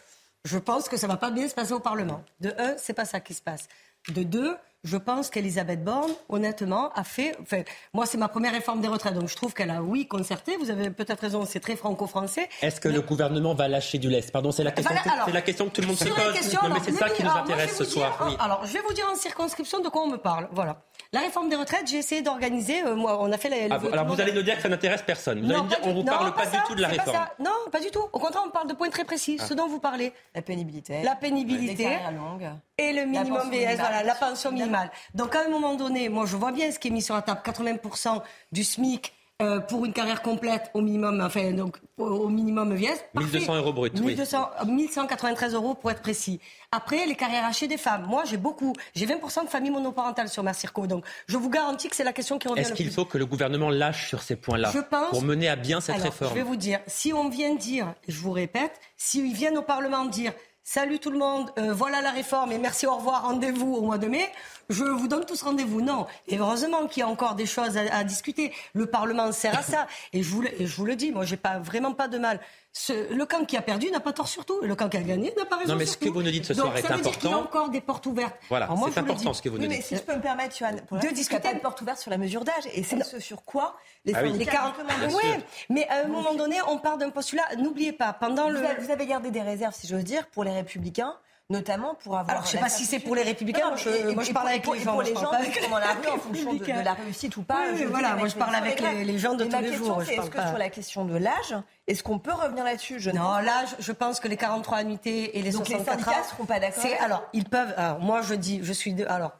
je pense que ça va pas bien se passer au Parlement. De un, c'est pas ça qui se passe. De deux, je pense qu'Elisabeth Borne, honnêtement, a fait. Enfin, moi, c'est ma première réforme des retraites, donc je trouve qu'elle a, oui, concerté. Vous avez peut-être raison, c'est très franco-français. Est-ce que le gouvernement va lâcher du lest? Pardon, c'est la, question que- c'est la question que tout le monde se pose. question, non, mais alors, c'est ça qui nous alors, intéresse ce dire- soir. oui. Alors, je vais vous dire en circonscription de quoi on me parle. Voilà. La réforme des retraites, j'ai essayé d'organiser. euh, moi, on a fait la. Ah, alors vous allez nous dire que ça n'intéresse personne. Vous allez nous dire pas on du- vous non, parle pas, ça, du tout de la pas réforme. ça. Non, pas du tout. Au contraire, on parle de points très précis. Ah. Ce dont vous parlez. La pénibilité. La pénibilité. Les carrières longues. Et le minimum minimale, voilà, la pension minimale. Donc, à un moment donné, moi, je vois bien ce qui est mis sur la table 80% du SMIC euh, pour une carrière complète au minimum, enfin, donc, au, minimum vieillesse. Parfait. 1200 euros brut, oui. 1200, 1193 euros pour être précis. Après, les carrières hachées des femmes. Moi, j'ai beaucoup, j'ai 20% de familles monoparentales sur ma circo. Donc, je vous garantis que c'est la question qui revient Est-ce qu'il plus. faut que le gouvernement lâche sur ces points-là pense- pour mener à bien cette Alors, réforme Je vais vous dire, si on vient dire, je vous répète, s'ils viennent au Parlement dire Salut tout le monde, euh, voilà la réforme et merci, au revoir, rendez-vous au mois de mai. Je vous donne tous rendez-vous. Non. Et heureusement qu'il y a encore des choses à, discuter. Le Parlement sert à ça. Et je vous le, et je vous le dis, moi, j'ai pas, vraiment pas de mal. Ce- le camp qui a perdu n'a pas tort sur tout. Et le camp qui a gagné n'a pas raison Non, mais ce que vous nous dites ce Donc, soir est ça veut dire qu'il y a important. encore des portes ouvertes. Voilà, Alors, moi, c'est important ce que vous Oui, nous mais dites. si je peux me permettre, Johan, pour De discuter. il de porte ouverte sur la mesure d'âge. Et c'est ce sur quoi les Ah oui. Les 40 ont demandé. Oui, mais à un moment donné, on part d'un postulat. N'oubliez pas, pendant Vous le. avez, vous avez gardé des réserves, si j'ose dire, pour les républicains, notamment pour avoir. Alors, je sais la pas si c'est pour les Républicains, Non, moi, je- et- et- moi, je et parle avec les gens, Pour les la rue en les fonction de, la réussite ou pas. Oui, je voilà, moi, je parle avec les- les gens de Et tous les jours, est-ce que sur la question de l'âge, est-ce qu'on peut revenir là-dessus? Je ne Non, là, je, je pense que les 43 annuités et les Donc, les 64 syndicats ans, seront pas d'accord? alors, ils peuvent. Alors, moi, je dis, je suis de. Alors,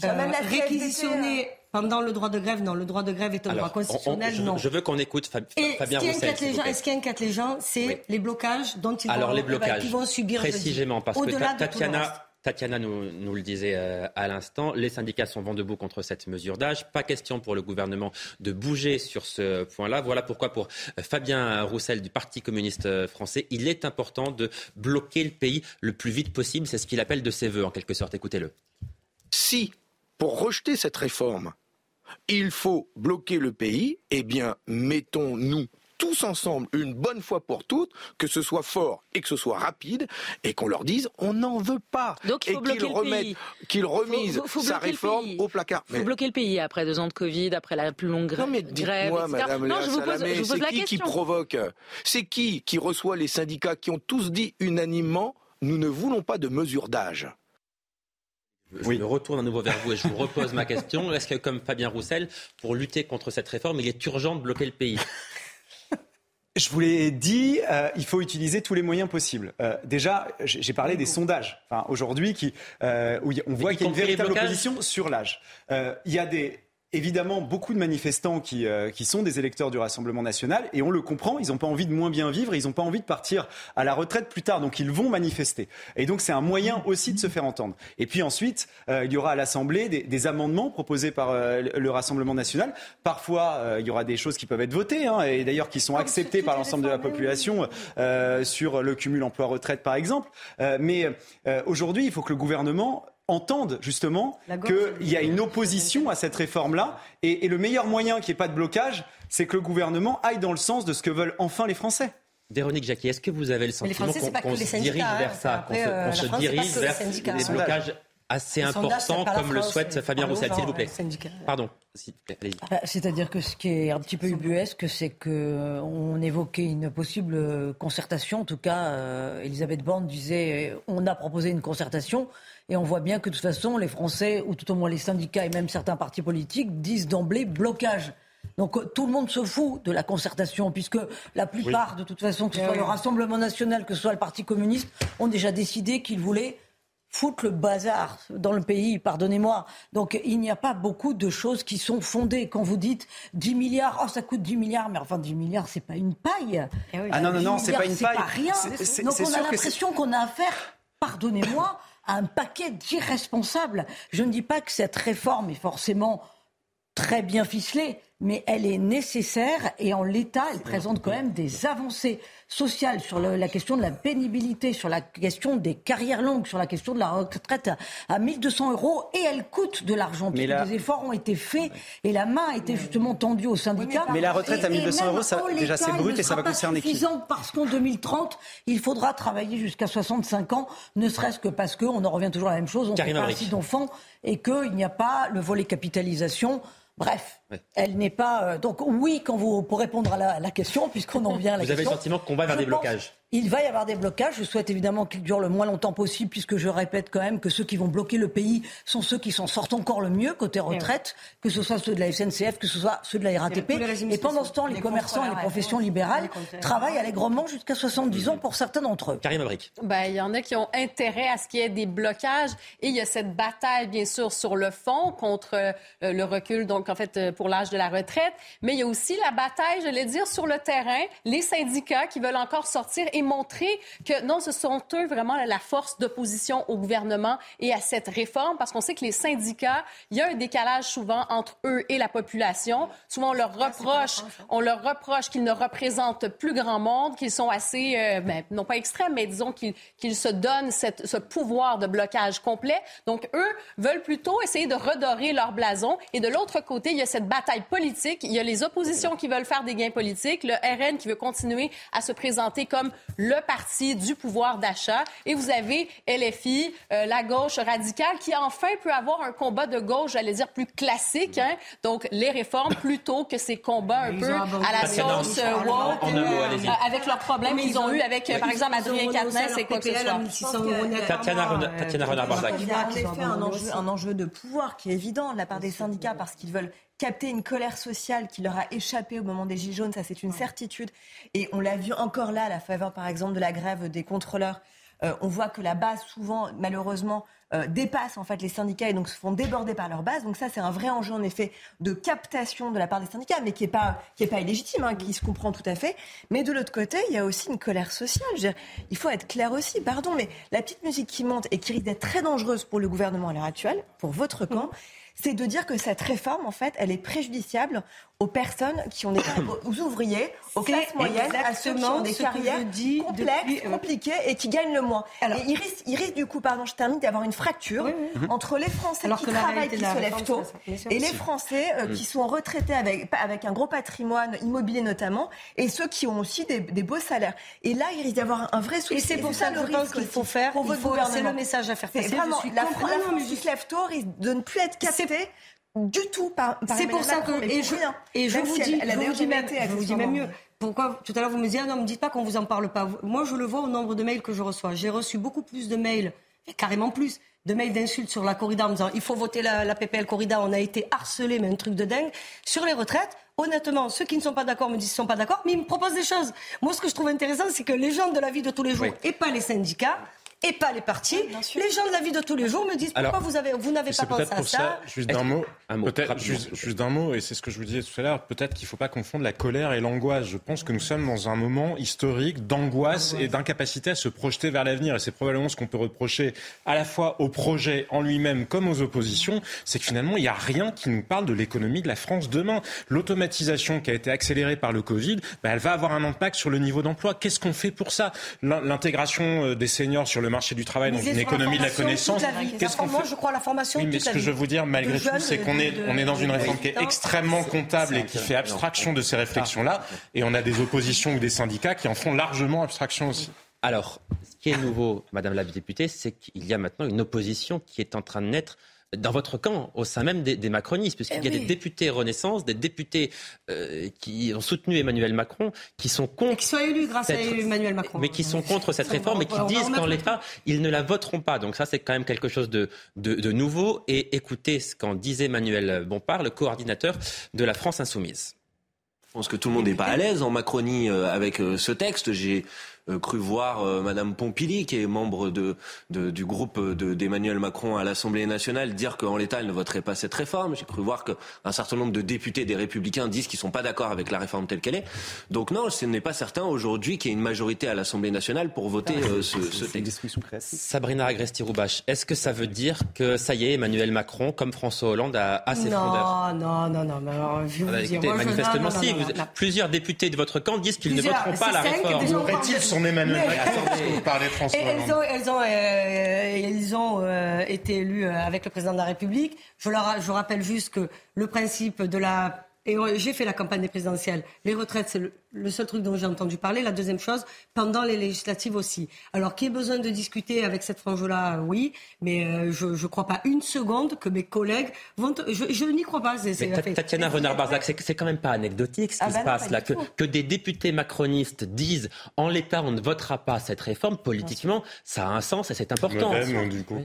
Genre, même la réquisitionner pendant le droit de grève, non, le droit de grève est un Alors, droit constitutionnel, on- on- je, non. je veux qu'on écoute Fab- Et Fabien ce qui, Roussel. les gens, et ce qui inquiète les gens, c'est les blocages dont ils Alors vont, les eh ben, blocages, qu'ils vont subir précisément, parce que Ta-. Tatiana, Tatiana nous, nous le disait euh, à l'instant, les syndicats sont vent debout contre cette mesure d'âge. Pas question pour le gouvernement de bouger sur ce point-là. Voilà pourquoi pour euh, Fabien Roussel du Parti communiste euh, français, il est important de bloquer le pays le plus vite possible. C'est ce qu'il appelle de ses voeux en quelque sorte. Écoutez-le. Si, pour rejeter cette réforme, il faut bloquer le pays, eh bien, mettons-nous tous ensemble, une bonne fois pour toutes, que ce soit fort et que ce soit rapide, et qu'on leur dise on n'en veut pas. Donc, il faut et qu'ils le remettent, pays. qu'ils remisent Faut- faut- faut sa réforme au placard. Il faut bloquer le pays après deux ans de Covid, après la plus longue grève. Non mais grève, dites-moi, etc. Madame non, Léa je vous pose, Salamé, je vous pose c'est la qui qui provoque C'est qui qui reçoit les syndicats qui ont tous dit unanimement nous ne voulons pas de mesure d'âge? Je me retourne à nouveau vers vous et je vous repose ma question. Est-ce que, comme Fabien Roussel, pour lutter contre cette réforme, il est urgent de bloquer le pays? Je vous l'ai dit, euh, il faut utiliser tous les moyens possibles. Euh, déjà, j'ai parlé des sondages. Enfin, aujourd'hui, qui, euh, où on voit qu'il y a une véritable opposition sur l'âge. Il y a des évidemment beaucoup de manifestants qui, euh, qui sont des électeurs du Rassemblement national et on le comprend, ils n'ont pas envie de moins bien vivre, ils n'ont pas envie de partir à la retraite plus tard, donc ils vont manifester. Et donc c'est un moyen aussi de se faire entendre. Et puis ensuite, euh, il y aura à l'Assemblée des, des amendements proposés par euh, le Rassemblement national. Parfois, euh, il y aura des choses qui peuvent être votées, hein, et d'ailleurs qui sont acceptées par l'ensemble de la population euh, sur le cumul emploi-retraite par exemple. Euh, mais euh, aujourd'hui, il faut que le gouvernement entende justement qu'il y a une opposition à cette réforme-là. Et, et le meilleur moyen qu'il n'y ait pas de blocage, c'est que le gouvernement aille dans le sens de ce que veulent enfin les Français. Véronique Jacquier, est-ce que vous avez le sentiment qu'on se dirige hein. vers ça, Après, qu'on se, euh, dirige vers syndicats. des blocages assez la comme le souhaite Fabien Roussel, s'il vous plaît. Pardon, s'il vous plaît, allez-y. Bah, C'est-à-dire que ce qui est un petit peu ubuesque, c'est qu'on évoquait une possible concertation. En tout cas, euh, Elisabeth Borne disait on a proposé une concertation. Et on voit bien que de toute façon, les Français, ou tout au moins les syndicats et même certains partis politiques, disent d'emblée blocage. Donc euh, tout le monde se fout de la concertation, puisque la plupart, de toute façon, que ce Eh soit oui. le Rassemblement national, que ce soit le Parti communiste, ont déjà décidé qu'ils voulaient foutre le bazar dans le pays, pardonnez-moi. Donc il n'y a pas beaucoup de choses qui sont fondées. Quand vous dites 10 milliards, oh ça coûte 10 milliards, mais enfin 10 milliards c'est pas une paille. Ah non, non, 10 non, c'est pas une paille. pas rien. C'est- c'est- Donc c'est on a c'est- l'impression qu'on a affaire, pardonnez-moi, un paquet d'irresponsables. Je ne dis pas que cette réforme est forcément très bien ficelée, mais elle est nécessaire et en l'état, elle présente quand même des avancées sociales sur le- la question de la pénibilité, sur la question des carrières longues, sur la question de la retraite à, à 1200 euros et elle coûte de l'argent. Mais la- Des efforts ont été faits et la main a été justement tendue aux syndicats. Mais la retraite à Et- 1200 et même euros, ça- déjà, c'est brut et ça va concerner qui suffisant parce qu'en 2030, il faudra travailler jusqu'à 65 ans, ne serait-ce que parce qu'on en revient toujours à la même chose, on fait pas d'enfants et qu'il n'y a pas le volet capitalisation. Bref, Ouais. elle n'est pas. euh, donc oui, quand vous pour répondre à la, à la question, puisqu'on en vient à la Vous avez le question. sentiment qu'on va vers des blocages Il va y avoir des blocages. Je souhaite évidemment qu'ils durent le moins longtemps possible, puisque je répète quand même que ceux qui vont bloquer le pays sont ceux qui s'en sortent encore le mieux côté retraite, que ce soit ceux de la SNCF, que ce soit ceux de la RATP. Et pendant ce temps, les, les commerçants et les professions libérales les travaillent allègrement jusqu'à 70 ans pour certains d'entre eux. Karim Abrik. Ben, il y en a qui ont intérêt à ce qu'il y ait des blocages et il y a cette bataille, bien sûr, sur le fond contre euh, le recul, donc en fait, euh, pour l'âge de la retraite. Mais il y a aussi la bataille, je vais dire, sur le terrain, les syndicats qui veulent encore sortir et montrer que non, ce sont eux vraiment la force d'opposition au gouvernement et à cette réforme parce qu'on sait que les syndicats, il y a un décalage souvent entre eux et la population. Souvent, on leur reproche, on leur reproche qu'ils ne représentent plus grand monde, qu'ils sont assez, euh, ben, non pas extrêmes, mais disons qu'ils qu'ils se donnent cette- ce pouvoir de blocage complet. Donc, eux veulent plutôt essayer de redorer leur blason. Et de l'autre côté, il y a cette bataille politique. Il y a les oppositions qui veulent faire des gains politiques, le RN qui veut continuer à se présenter comme le parti du pouvoir d'achat. Et vous avez LFI, euh, la gauche radicale, qui enfin peut avoir un combat de gauche, j'allais dire, plus classique. Hein? Donc, les réformes plutôt que ces combats un Ils peu à la sauce euh, woke, euh, avec leurs problèmes qu'ils ils ont ont- eu avec, euh, par exemple, Adrien Quatennens et quoi que ce soit. 1600 euros net. Tatiana, Rena- Tatiana Renard-Barzac. Il y a en effet un enjeu de pouvoir qui est évident de la part des syndicats parce qu'ils veulent capter une colère sociale qui leur a échappé au moment des Gilets jaunes, ça c'est une certitude. Et on l'a vu encore là, à la faveur par exemple de la grève des contrôleurs. Euh, on voit que la base souvent, malheureusement, euh, dépasse en fait les syndicats et donc se font déborder par leur base. Donc ça c'est un vrai enjeu en effet de captation de la part des syndicats, mais qui est pas qui est pas illégitime, hein, qui se comprend tout à fait. Mais de l'autre côté, il y a aussi une colère sociale. Je veux dire, il faut être clair aussi. Pardon, mais la petite musique qui monte et qui risque d'être très dangereuse pour le gouvernement à l'heure actuelle, pour votre camp. C'est de dire que cette réforme, en fait, elle est préjudiciable aux personnes qui ont des [COUGHS] aux ouvriers, aux classes moyennes, à ceux qui ont des carrières complexes, depuis, euh, compliquées et qui gagnent le moins. Alors- et il risque, il risque du coup, pardon, je termine, d'avoir une fracture entre les Français Alors qui travaillent, qui se lèvent tôt, ça, et les Français euh, qui sont retraités avec, avec un gros patrimoine immobilier notamment, et ceux qui ont aussi des, des beaux salaires. Et là, il risque d'avoir un vrai souci. Et c'est pour ça que je pense qu'il faut faire. C'est le message à faire passer. vraiment la, France qui se lève tôt risque de ne plus être captée du tout par, par C'est pour ça Macron, que et pour je, rien. et je vous si dis, elle- elle a je vous dis même, je vous dis même mieux. Pourquoi tout à l'heure vous me disiez ah non, me dites pas qu'on vous en parle pas. Moi je le vois au nombre de mails que je reçois. J'ai reçu beaucoup plus de mails, carrément plus, de mails d'insultes sur la corrida en me disant il faut voter la, la PPL corrida. On a été harcelés, mais un truc de dingue sur les retraites. Honnêtement, ceux qui ne sont pas d'accord me disent qu'ils ne sont pas d'accord, mais ils me proposent des choses. Moi, ce que je trouve intéressant, c'est que les gens de la vie de tous les jours, Oui. et pas les syndicats, et pas les partis, les gens de la vie de tous les jours me disent pourquoi Alors, vous avez, vous n'avez pas pensé à ça, ça. juste d'un mot, Un mot, peut-être juste, juste d'un mot, et c'est ce que je vous disais tout à l'heure, peut-être qu'il ne faut pas confondre la colère et l'angoisse. Je pense que nous sommes dans un moment historique d'angoisse et d'incapacité à se projeter vers l'avenir. Et c'est probablement ce qu'on peut reprocher à la fois au projet en lui-même comme aux oppositions, c'est que finalement, il n'y a rien qui nous parle de l'économie de la France demain. L'automatisation qui a été accélérée par le Covid, bah, elle va avoir un impact sur le niveau d'emploi. Qu'est-ce qu'on fait pour ça? L'in- L'intégration euh, des seniors sur le marché du travail dans Misez une économie de la connaissance. Qu'est-ce qu'on Moi, fait je crois à la formation oui, mais ce que je veux vous dire, malgré tout, c'est qu'on est, on est dans une réforme qui est extrêmement comptable et qui fait abstraction de ces réflexions-là. Et on a des oppositions ou des syndicats qui en font largement abstraction aussi. Alors, ce qui est nouveau, Madame la députée, c'est qu'il y a maintenant une opposition qui est en train de naître dans votre camp, au sein même des, des macronistes, puisqu'il Eh y a oui. des députés Renaissance, des députés euh, qui ont soutenu Emmanuel Macron, qui sont contre. Et qui soient élus grâce à cette- Emmanuel Macron. Mais qui sont contre cette réforme et qui disent qu'en l'état, ils ne la voteront pas. Donc ça, c'est quand même quelque chose de, de, de nouveau. Et écoutez ce qu'en disait Emmanuel Bompard, le coordinateur de la France Insoumise. Je pense que tout le monde n'est pas à l'aise en Macronie euh, avec euh, ce texte. J'ai cru voir euh, Madame Pompili, qui est membre de, du groupe d'Emmanuel Macron à l'Assemblée nationale, dire qu'en l'état, elle ne voterait pas cette réforme. J'ai cru voir qu'un certain nombre de députés des Républicains disent qu'ils sont pas d'accord avec la réforme telle qu'elle est. Donc non, ce n'est pas certain aujourd'hui qu'il y ait une majorité à l'Assemblée nationale pour voter ah, ce, ce texte. Sabrina Agresti-Roubache, est-ce que ça veut dire que ça y est, Emmanuel Macron, comme François Hollande, a, a ses non, Non, non, non, non. Alors, je ah, écoutez, manifestement, si. plusieurs députés de votre camp disent qu'ils ne voteront pas la réforme. Son Emmanuel Macron parler François Hollande Elles ont, elles ont, euh, euh, été élues euh, avec le président de la République. Je, leur, je rappelle juste que le principe de la et j'ai fait la campagne des présidentielles. Les retraites, c'est le, le seul truc dont j'ai entendu parler. La deuxième chose, pendant les législatives aussi. Alors, qu'il y ait besoin de discuter avec cette frange-là, oui, mais euh, je ne crois pas une seconde que mes collègues vont. Je, je n'y crois pas. Tatiana Renard-Barzac, c'est quand même pas anecdotique ce qui ah se passe là. Que, que, des députés macronistes disent en l'état, on ne votera pas cette réforme, politiquement, ça a un sens et c'est important.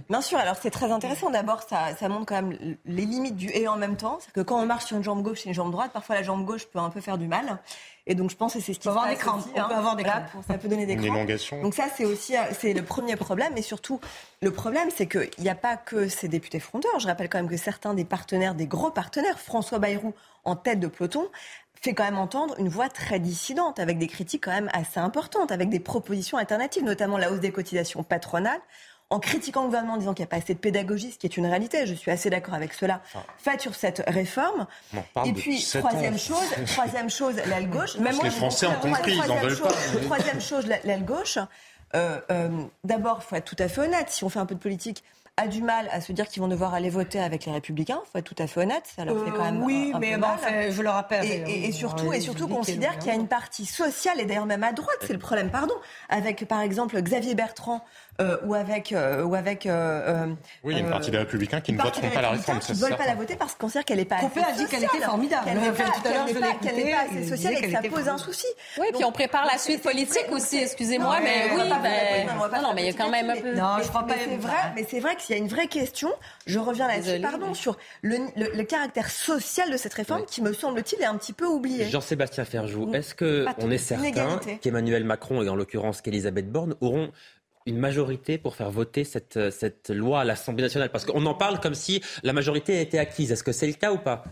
Bien sûr, alors c'est très intéressant. D'abord, ça, ça montre quand même les limites du et en même temps. C'est que quand on marche sur une jambe gauche et une jambe droite, parfois la jambe gauche peut un peu faire du mal. Et donc, je pense que c'est ce qui se passe. Des crampes. on peut hein. avoir des crampes. ça peut donner des crampes. Donc ça, c'est aussi euh, c'est le premier problème. Et surtout, le problème, c'est qu'il n'y a pas que ces députés fronteurs. Je rappelle quand même que certains des partenaires, des gros partenaires, François Bayrou en tête de peloton, fait quand même entendre une voix très dissidente, avec des critiques quand même assez importantes, avec des propositions alternatives, notamment la hausse des cotisations patronales en critiquant le gouvernement en disant qu'il n'y a pas assez de pédagogie, ce qui est une réalité, je suis assez d'accord avec cela, faites sur cette réforme. Et puis, troisième chose, troisième chose, l'aile [LAUGHS] gauche. Même les Français ont compris, ils n'en veulent pas. Troisième chose, l'aile gauche. Euh, euh, D'abord, il faut être tout à fait honnête, si on fait un peu de politique, a du mal à se dire qu'ils vont devoir aller voter avec les Républicains. Il faut être tout à fait honnête, ça leur fait quand même oui, un, mais peu bon, mal. je le rappelle. Et, et, surtout, et surtout considère qu'il y a une partie sociale et d'ailleurs même à droite, c'est le problème, pardon, avec par exemple Xavier Bertrand euh, ou avec euh, ou avec euh, oui, une partie des Républicains qui ne voteront pas la réforme. Qui ne veulent pas la voter parce qu'on considère qu'elle n'est pas. Copé a dit qu'elle était formidable. Qu'elle n'est pas, assez sociale et que ça pose un souci. Oui, puis on prépare la suite politique aussi. Excusez-moi, mais oui, ben non, mais il y a quand même un peu. Non, je crois pas. C'est vrai, mais c'est vrai qu'il y a une vraie question. Je reviens là-dessus, pardon, sur le caractère social de cette réforme qui me semble-t-il est un petit peu oublié. Jean-Sébastien Ferjou, est-ce que on est certain qu'Emmanuel Macron et en l'occurrence qu'Elisabeth Borne auront une majorité pour faire voter cette, cette loi à l'Assemblée nationale? Parce qu'on en parle comme si la majorité était acquise. Est-ce que c'est le cas ou pas?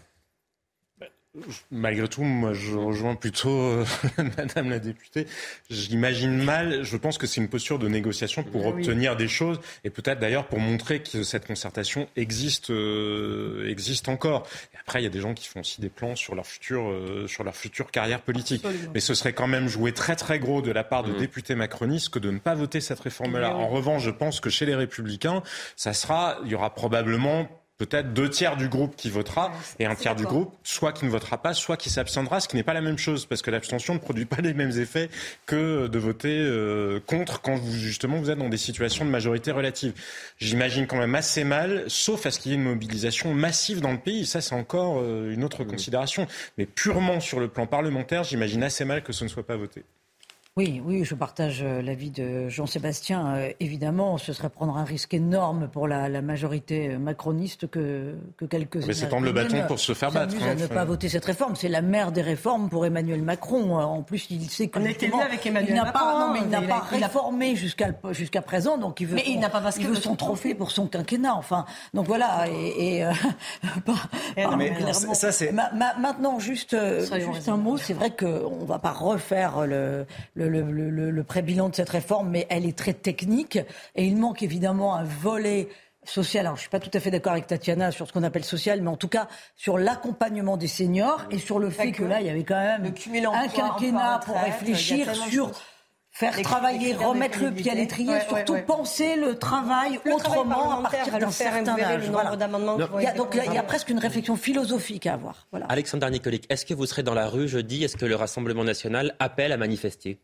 Malgré tout, moi, je rejoins plutôt euh, [LAUGHS] Madame la députée. J'imagine mal. Je pense que c'est une posture de négociation pour eh obtenir des choses et peut-être d'ailleurs pour montrer que cette concertation existe, euh, existe encore. Et après, il y a des gens qui font aussi des plans sur leur future, euh, sur leur future carrière politique. Mais ce serait quand même jouer très très gros de la part de mmh. députés macronistes que de ne pas voter cette réforme-là. En revanche, je pense que chez les Républicains, ça sera, il y aura probablement peut-être deux tiers du groupe qui votera et un tiers du groupe soit qui ne votera pas, soit qui s'abstiendra, ce qui n'est pas la même chose parce que l'abstention ne produit pas [LAUGHS] les mêmes effets que de voter euh, contre quand vous justement vous êtes dans des situations de majorité relative. J'imagine quand même assez mal, sauf à ce qu'il y ait une mobilisation massive dans le pays. Ça, c'est encore euh, une autre considération. Mais purement sur le plan parlementaire, j'imagine assez mal que ce ne soit pas voté. Oui, oui, je partage euh, l'avis de Jean-Sébastien. Euh, évidemment, ce serait prendre un risque énorme pour la, majorité macroniste que, que quelques. Mais c'est tendre le bâton pour se faire battre. Hein, ne pas voter cette réforme. C'est la mère des réformes pour Emmanuel Macron. En plus, il sait que. On était avec Emmanuel il Macron. Pas, non, mais il n'a pas réformé jusqu'à jusqu'à présent, donc il veut. Mais il n'a pas parce il veut son trophée pour son quinquennat. Enfin, donc voilà. Et, et euh, [LAUGHS] ça, c'est. maintenant, juste, juste un mot. C'est vrai qu'on ne va pas refaire le le, pré-bilan de cette réforme, mais elle est très technique et il manque évidemment un volet social. Alors, je suis pas tout à fait d'accord avec Tatiana sur ce qu'on appelle social, mais en tout cas sur l'accompagnement des seniors et sur le fait que là, il y avait quand même un quinquennat pour réfléchir sur faire travailler, remettre le pied à l'étrier, surtout penser le travail autrement à partir d'un certain âge. donc il y a presque une réflexion philosophique à avoir. Voilà. Alexandre Nicolic, est-ce que vous serez dans la rue jeudi? Est-ce que le Rassemblement national appelle à manifester?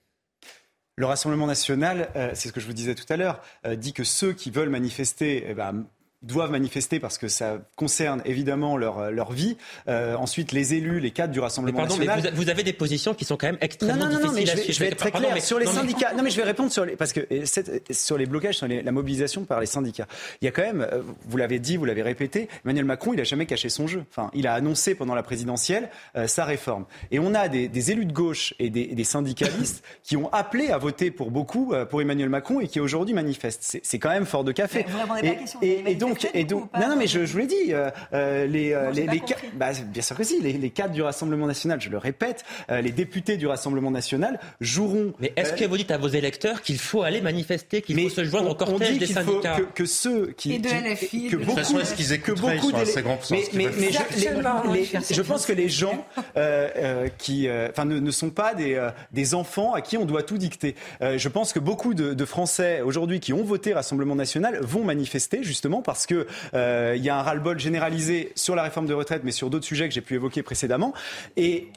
Le Rassemblement national, euh, c'est ce que je vous disais tout à l'heure, euh, dit que ceux qui veulent manifester eh ben, doivent manifester parce que ça concerne évidemment leur, leur vie. Euh, ensuite, les élus, les cadres du Rassemblement pardon, national. Mais vous, vous, avez des positions qui sont quand même extrêmement non, non, non, difficiles mais je vais, suivre. je vais être très Pardon, clair mais- sur les non, mais- syndicats. Non, mais je vais répondre sur les parce que cette- sur les blocages, sur les- la mobilisation par les syndicats. Il y a quand même, euh, vous l'avez dit, vous l'avez répété, Emmanuel Macron, il a jamais caché son jeu. Enfin, il a annoncé pendant la présidentielle euh, sa réforme. Et on a des, des élus de gauche et des, syndicalistes [LAUGHS] qui ont appelé à voter pour beaucoup euh, pour Emmanuel Macron et qui aujourd'hui manifestent. C'est- quand même fort de café. Mais vous répondez pas à Et, et- et donc, et donc, non, non, mais je, je vous l'ai dit, euh, euh, les, euh, Non, les, bah, bien sûr que si, les, les cadres du Rassemblement national, je le répète, euh, les députés du Rassemblement national joueront. Mais est-ce euh, que vous dites à vos électeurs qu'il faut aller manifester, qu'il faut se joindre au on cortège dit des qu'il faut syndicats que, que ceux qui, Et de LFI, que de- beaucoup, façon, est-ce qu'ils que beaucoup ils sont d'élé- assez savoir mais, mais, mais je, je pense que les gens euh, euh, qui, euh, enfin, ne, ne sont pas des, euh, des enfants à qui on doit tout dicter. Euh, je pense que beaucoup de, de Français aujourd'hui qui ont voté Rassemblement National vont manifester justement parce que euh, il y a un ras-le-bol généralisé sur la réforme de retraite, mais sur d'autres sujets que j'ai pu évoquer précédemment. Et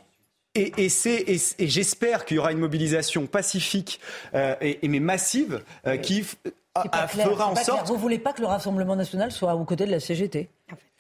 et, et, c'est- et, et j'espère qu'il y aura une mobilisation pacifique euh, et, mais massive euh, qui a- clair, fera en pas clair. sorte. Vous voulez pas que le Rassemblement national soit aux côtés de la CGT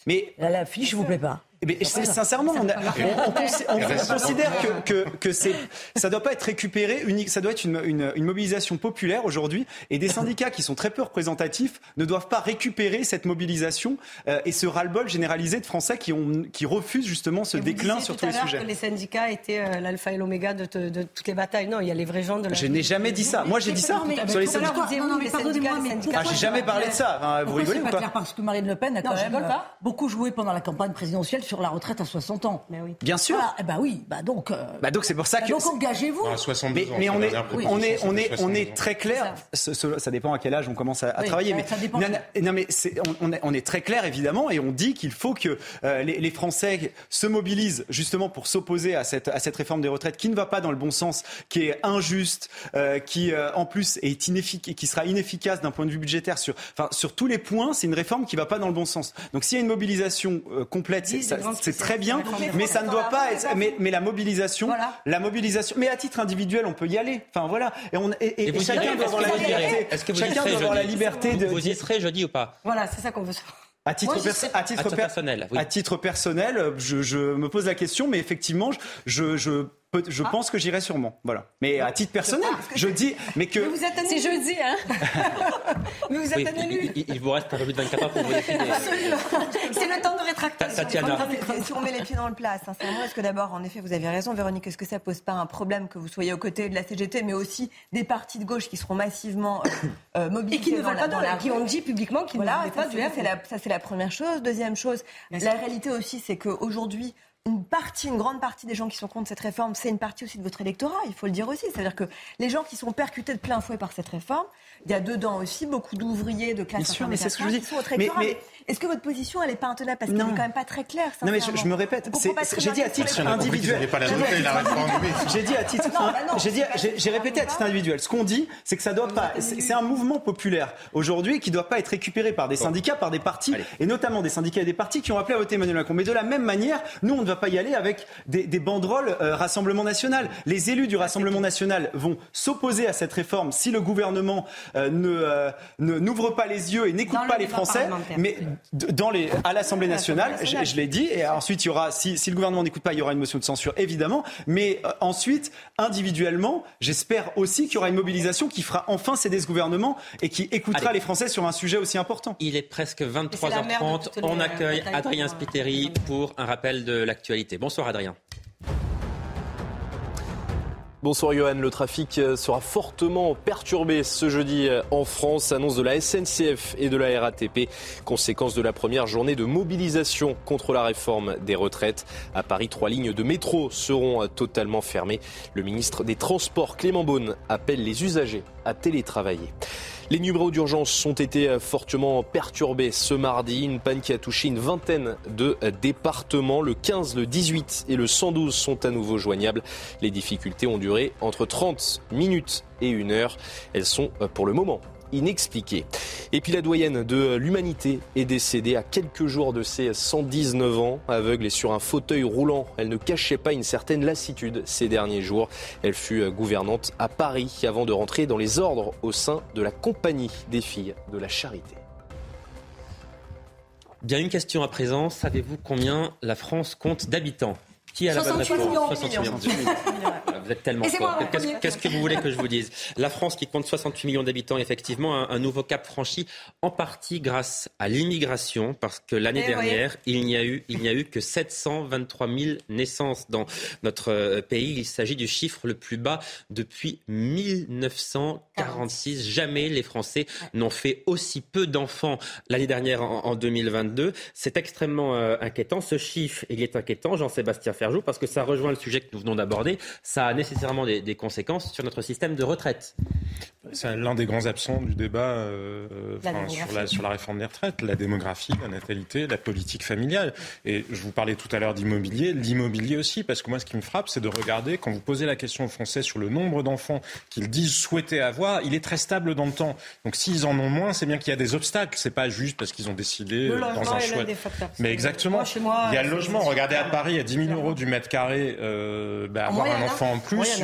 Mais la, la fiche vous plaît pas mais c'est- sincèrement, on, a- on- on consi- on- on considère que, que, que c'est, ça doit pas être récupéré unique, ça doit être une, une, une mobilisation populaire aujourd'hui, et des syndicats qui sont très peu représentatifs ne doivent pas récupérer cette mobilisation euh, et ce ras-le-bol généralisé de Français qui, ont, qui refusent justement ce Et vous déclin disiez sur tout tous à les sujets. que les syndicats étaient euh, l'alpha et l'oméga de, te- de toutes les batailles. Non, il y a les vrais gens de la Je n'ai jamais dit ça. Moi, j'ai dit ça Non, mais sur les syndicats. vous Non, mais pardonnez-moi, mais. Ah, j'ai jamais parlé de ça. Enfin, vous rigolez ou pas Parce que Marine Le Pen a quand je même euh, beaucoup joué pendant la campagne présidentielle sur la retraite à 60 ans. Bien sûr. Voilà. Eh ben oui, bah donc. euh, Bah donc c'est pour ça bah que donc engagez-vous. À 62 Mais, ans, mais on est, on est, on est, on est 62 ans. très clair. Ce- ce- ça dépend à quel âge on commence à, à Oui, travailler. mais ça dépend non, mais on, on est, on est très clair évidemment, et on dit qu'il faut que euh, les, les Français se mobilisent justement pour s'opposer à cette, à cette réforme des retraites qui ne va pas dans le bon sens, qui est injuste, euh, qui euh, en plus est inefficace, qui sera inefficace d'un point de vue budgétaire sur, enfin, sur tous les points. C'est une réforme qui va pas dans le bon sens. Donc s'il y a une mobilisation euh, complète, c'est- ça- c'est très bien, mais ça ne doit pas être. Mais, mais la mobilisation, la mobilisation. Mais à titre individuel, on peut y aller. Enfin voilà. Et, on, et, et- Et vous et y chacun doit avoir la Est-ce que vous y irez liberté. Est-ce que vous y Chacun serez doit avoir la jeudi liberté de. Vous y serez jeudi ou pas Voilà, c'est ça qu'on veut savoir. À titre, Moi, j'y perso- serais- à titre, À titre per- personnel, oui. à titre personnel, je, je me pose la question, mais effectivement, je, je Ah. pense que j'irai sûrement. Voilà. Mais à titre personnel, je dis, mais que. Mais vous êtes C'est jeudi, hein? Mais [LAUGHS] vous êtes Oui, élu. il, vous reste un peu plus de 24 heures pour vous [LAUGHS] décider. Absolument. C'est le temps de rétractation. Tatiana. Si on met les pieds dans le plat, sincèrement, est-ce que d'abord, en effet, vous avez raison, Véronique, est-ce que ça pose pas un problème que vous soyez aux côtés de la CGT, mais aussi des partis de gauche qui seront massivement euh, euh, Et mobilisés qui ne veulent pas dans la la, qui ont dit publiquement qu'ils ne Voilà, voulaient ça pas du c'est la, ça c'est la première chose. Deuxième chose, la réalité aussi, c'est qu'aujourd'hui, une partie, une grande partie des gens qui sont contre cette réforme, c'est une partie aussi de votre électorat, il faut le dire aussi. C'est-à-dire que les gens qui sont percutés de plein fouet par cette réforme, il y a dedans aussi beaucoup d'ouvriers, de classe Bien sûr, mais c'est ce que je dis. qui sont votre Mais- électorat. mais- Mais Est-ce que votre position, elle n'est pas intenable Parce qu'elle est Non. quand même pas très claire. Non mais je, me répète, très j'ai dit à titre individuel. la J'ai dit à titre. J'ai bah répété à titre individuel. Ce qu'on dit, c'est que ça doit pas, c'est un mouvement populaire aujourd'hui qui doit pas être récupéré par des syndicats, par des partis, et notamment des syndicats et des partis qui ont appelé à voter Emmanuel Macron. Mais de la même manière, nous on ne va pas y aller avec des, des banderoles euh, Rassemblement National. Les élus du Rassemblement National vont s'opposer à cette réforme si le gouvernement euh, ne euh, ne- n'ouvre pas les yeux et n'écoute Dans le pas les Français. Mais dans les, à l'Assemblée nationale, je, je l'ai dit, et ensuite il y aura, si, si le gouvernement n'écoute pas, il y aura une motion de censure évidemment, mais euh, ensuite, individuellement, j'espère aussi qu'il y aura une mobilisation qui fera enfin céder ce gouvernement et qui écoutera Allez. les Français sur un sujet aussi important. Il est presque la merde de 23h30. toutes les, On accueille Adrien Spiteri pour un rappel de l'actualité. Bonsoir Adrien. Bonsoir Johan, le trafic sera fortement perturbé ce jeudi en France, annonce de la SNCF et de la RATP, conséquence de la première journée de mobilisation contre la réforme des retraites. À Paris, trois lignes de métro seront totalement fermées. Le ministre des Transports, Clément Beaune, appelle les usagers à télétravailler. Les numéros d'urgence ont été euh, fortement perturbés ce mardi. Une panne qui a touché une vingtaine de euh, départements. Le 15, le 18 et le 112 sont à nouveau joignables. Les difficultés ont duré entre 30 minutes et une heure. Elles sont euh, pour le moment inexpliquées. Et puis la doyenne de l'humanité est décédée à quelques jours de ses 119 ans, aveugle et sur un fauteuil roulant. Elle ne cachait pas une certaine lassitude ces derniers jours. Elle fut gouvernante à Paris avant de rentrer dans les ordres au sein de la Compagnie des filles de la charité. Bien, une question à présent. Savez-vous combien la France compte d'habitants? Qui a la bonne 68 réponse millions. 68 millions. Vous êtes tellement fort. Qu'est-ce que vous voulez que je vous dise? La France qui compte 68 millions d'habitants, effectivement, un, un nouveau cap franchi, en partie grâce à l'immigration, parce que l'année Eh dernière, il n'y a eu, il n'y a eu que 723 000 naissances dans notre euh, pays. Il s'agit du chiffre le plus bas depuis 1946. Jamais les Français n'ont fait aussi peu d'enfants l'année dernière en, en 2022. C'est extrêmement euh, inquiétant. Ce chiffre, il est inquiétant, Jean-Sébastien Ferjou, parce que ça rejoint le sujet que nous venons d'aborder. Ça a nécessairement des, des conséquences sur notre système de retraite. C'est l'un des grands absents du débat euh, La enfin, démographie. sur, la, sur la réforme des retraites, la démographie, la natalité, la politique familiale. Et je vous parlais tout à l'heure d'immobilier, l'immobilier aussi, parce que moi ce qui me frappe, c'est de regarder, quand vous posez la question aux Français sur le nombre d'enfants qu'ils disent souhaiter avoir, il est très stable dans le temps. Donc s'ils en ont moins, c'est bien qu'il y a des obstacles. C'est pas juste parce qu'ils ont décidé Le dans un choix. des facteurs. Mais exactement. Moi, chez moi, il y a le logement. Regardez à Paris, à 10 000 euros du mètre carré, euh, bah, avoir un hein. enfant en plus.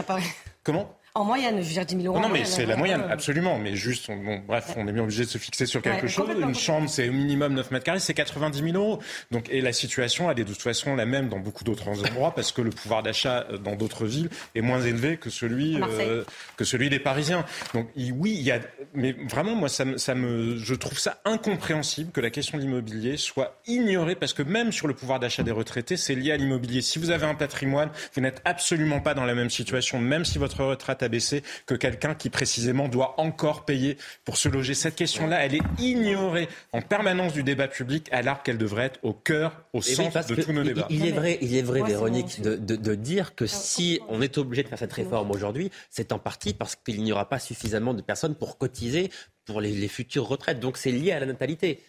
Comment? En moyenne, je veux dire 10 000 euros. non, mais c'est hein. la moyenne, absolument. Mais juste, on- bon, bref, on est bien obligé de se fixer sur quelque Ouais, chose. Une chambre, c'est au minimum 9 mètres carrés, c'est 90 000 euros. Donc, et la situation, elle est de toute façon la même dans beaucoup d'autres endroits parce que le pouvoir d'achat euh, dans d'autres villes est moins élevé que celui, euh, que celui des Parisiens. Donc, oui, il y a, mais vraiment, moi, ça, ça me, je trouve ça incompréhensible que la question de l'immobilier soit ignorée parce que même sur le pouvoir d'achat des retraités, c'est lié à l'immobilier. Si vous avez un patrimoine, vous n'êtes absolument pas dans la même situation, même si votre retraite a baissé, que quelqu'un qui précisément doit encore payer pour se loger. Cette question-là, elle est ignorée en permanence du débat public alors qu'elle devrait être au cœur, au Et oui, centre de tous nos il- débats. Il est vrai, il est vrai Véronique, de, de- de dire que si on est obligé de faire cette réforme aujourd'hui, c'est en partie parce qu'il n'y aura pas suffisamment de personnes pour cotiser pour les, les futures retraites. Donc c'est lié à la natalité.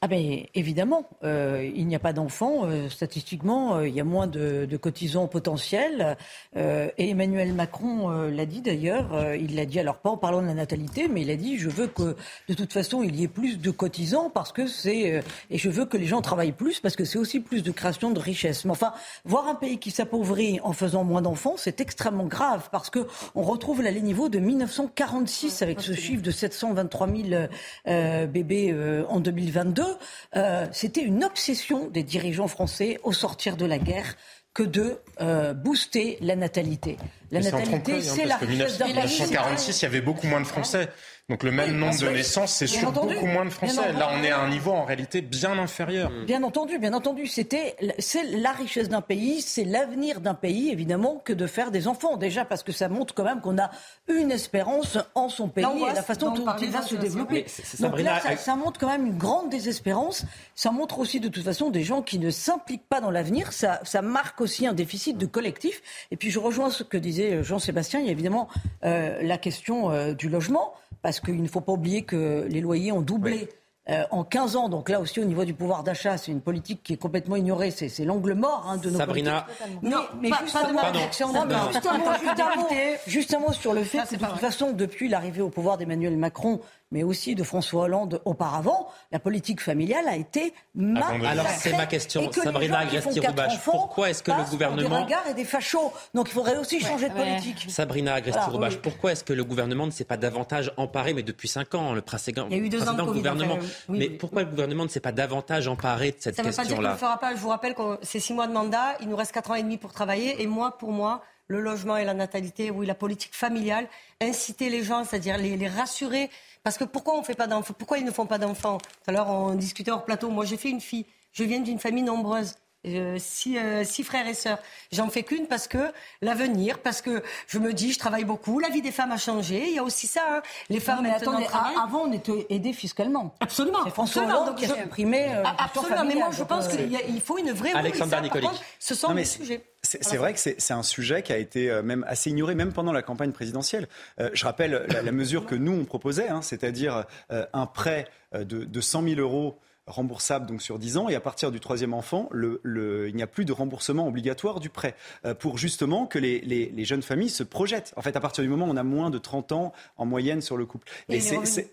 Ah ben évidemment, euh, il n'y a pas d'enfants. euh, statistiquement, euh, il y a moins de, de cotisants potentiels. Et Emmanuel Macron l'a dit d'ailleurs. il l'a dit alors pas en parlant de la natalité, mais il a dit je veux que de toute façon il y ait plus de cotisants parce que c'est et je veux que les gens travaillent plus parce que c'est aussi plus de création de richesse. Mais enfin, voir un pays qui s'appauvrit en faisant moins d'enfants, c'est extrêmement grave parce que on retrouve là les niveaux de 1946 avec ce chiffre de 723 000 euh, bébés en 2022. Euh, C'était une obsession des dirigeants français au sortir de la guerre que de euh, booster la natalité. La Mais natalité, hein, c'est la richesse d'un pays. 1946, il y avait beaucoup moins de Français. Donc le même Oui, nombre de que- naissances, c'est sur entendu, beaucoup moins de Français. Là, on est à un niveau en réalité bien inférieur. Bien entendu, bien entendu, c'était c'est la richesse d'un pays, c'est l'avenir d'un pays évidemment que de faire des enfants déjà parce que ça montre quand même qu'on a une espérance en son pays et la façon dont il va Jean se développer. Donc là, ça montre quand même une grande désespérance. Ça montre aussi de toute façon des gens qui ne s'impliquent pas dans l'avenir. Ça, ça marque aussi un déficit de collectif. Et puis je rejoins ce que disait Jean-Sébastien. Il y a évidemment euh, la question euh, du logement parce qu'il ne faut pas oublier que les loyers ont doublé. euh, en 15 ans, donc là aussi au niveau du pouvoir d'achat, c'est une politique qui est complètement ignorée, c'est c'est l'angle mort hein, de nos Sabrina. Mais, mais pas- juste, pas de ma Non. juste un mot- juste un mot- juste un mot sur le fait que de toute façon, depuis l'arrivée au pouvoir d'Emmanuel Macron, mais aussi de François Hollande auparavant, la politique familiale a été massacrée. Alors, c'est ma question. Sabrina Agresti-Roubache, pourquoi est-ce que le gouvernement- des et des fachos Donc il faudrait aussi changer de ouais. politique. Sabrina Agresti-Roubache, Voilà, oui. pourquoi est-ce que le gouvernement ne s'est pas davantage emparé, mais depuis cinq ans, le précédent, Il y a eu deux ans de Covid, gouvernement, enfin, oui, mais oui. pourquoi le gouvernement ne s'est pas davantage emparé de cette Ça ne veut pas dire qu'il ne question-là le fera pas. Je vous rappelle que c'est six mois de mandat, il nous reste quatre ans et demi pour travailler. Et moi, pour moi, le logement et la natalité, oui, la politique familiale, inciter les gens, c'est-à-dire les, les rassurer. Parce que pourquoi on fait pas d'enfants Pourquoi ils ne font pas d'enfants? Tout à l'heure, on discutait hors plateau. Moi, j'ai fait une fille. Je viens d'une famille nombreuse. Euh, six, euh, six frères et sœurs. J'en fais qu'une parce que l'avenir, parce que je me dis, je travaille beaucoup, la vie des femmes a changé. Il y a aussi ça. hein. Les femmes Non, mais attendez, a- avant on était aidés fiscalement. Absolument. C'est François absolument. Hollande qui a Donc, supprimé euh, Absolument, mais moi je Donc, pense qu'il faut une vraie. Alexandre contre, Ce sont c'est- sujets. C'est vrai que c'est un sujet qui a été euh, même assez ignoré, même pendant la campagne présidentielle. Euh, je rappelle la, la mesure que nous, on proposait, hein, c'est-à-dire euh, un prêt de, de 100 000 euros remboursable donc sur 10 ans et à partir du troisième enfant, le, le- il n'y a plus de remboursement obligatoire du prêt euh, pour justement que les, les- les jeunes familles se projettent. En fait, à partir du moment où on a moins de 30 ans en moyenne sur le couple. Et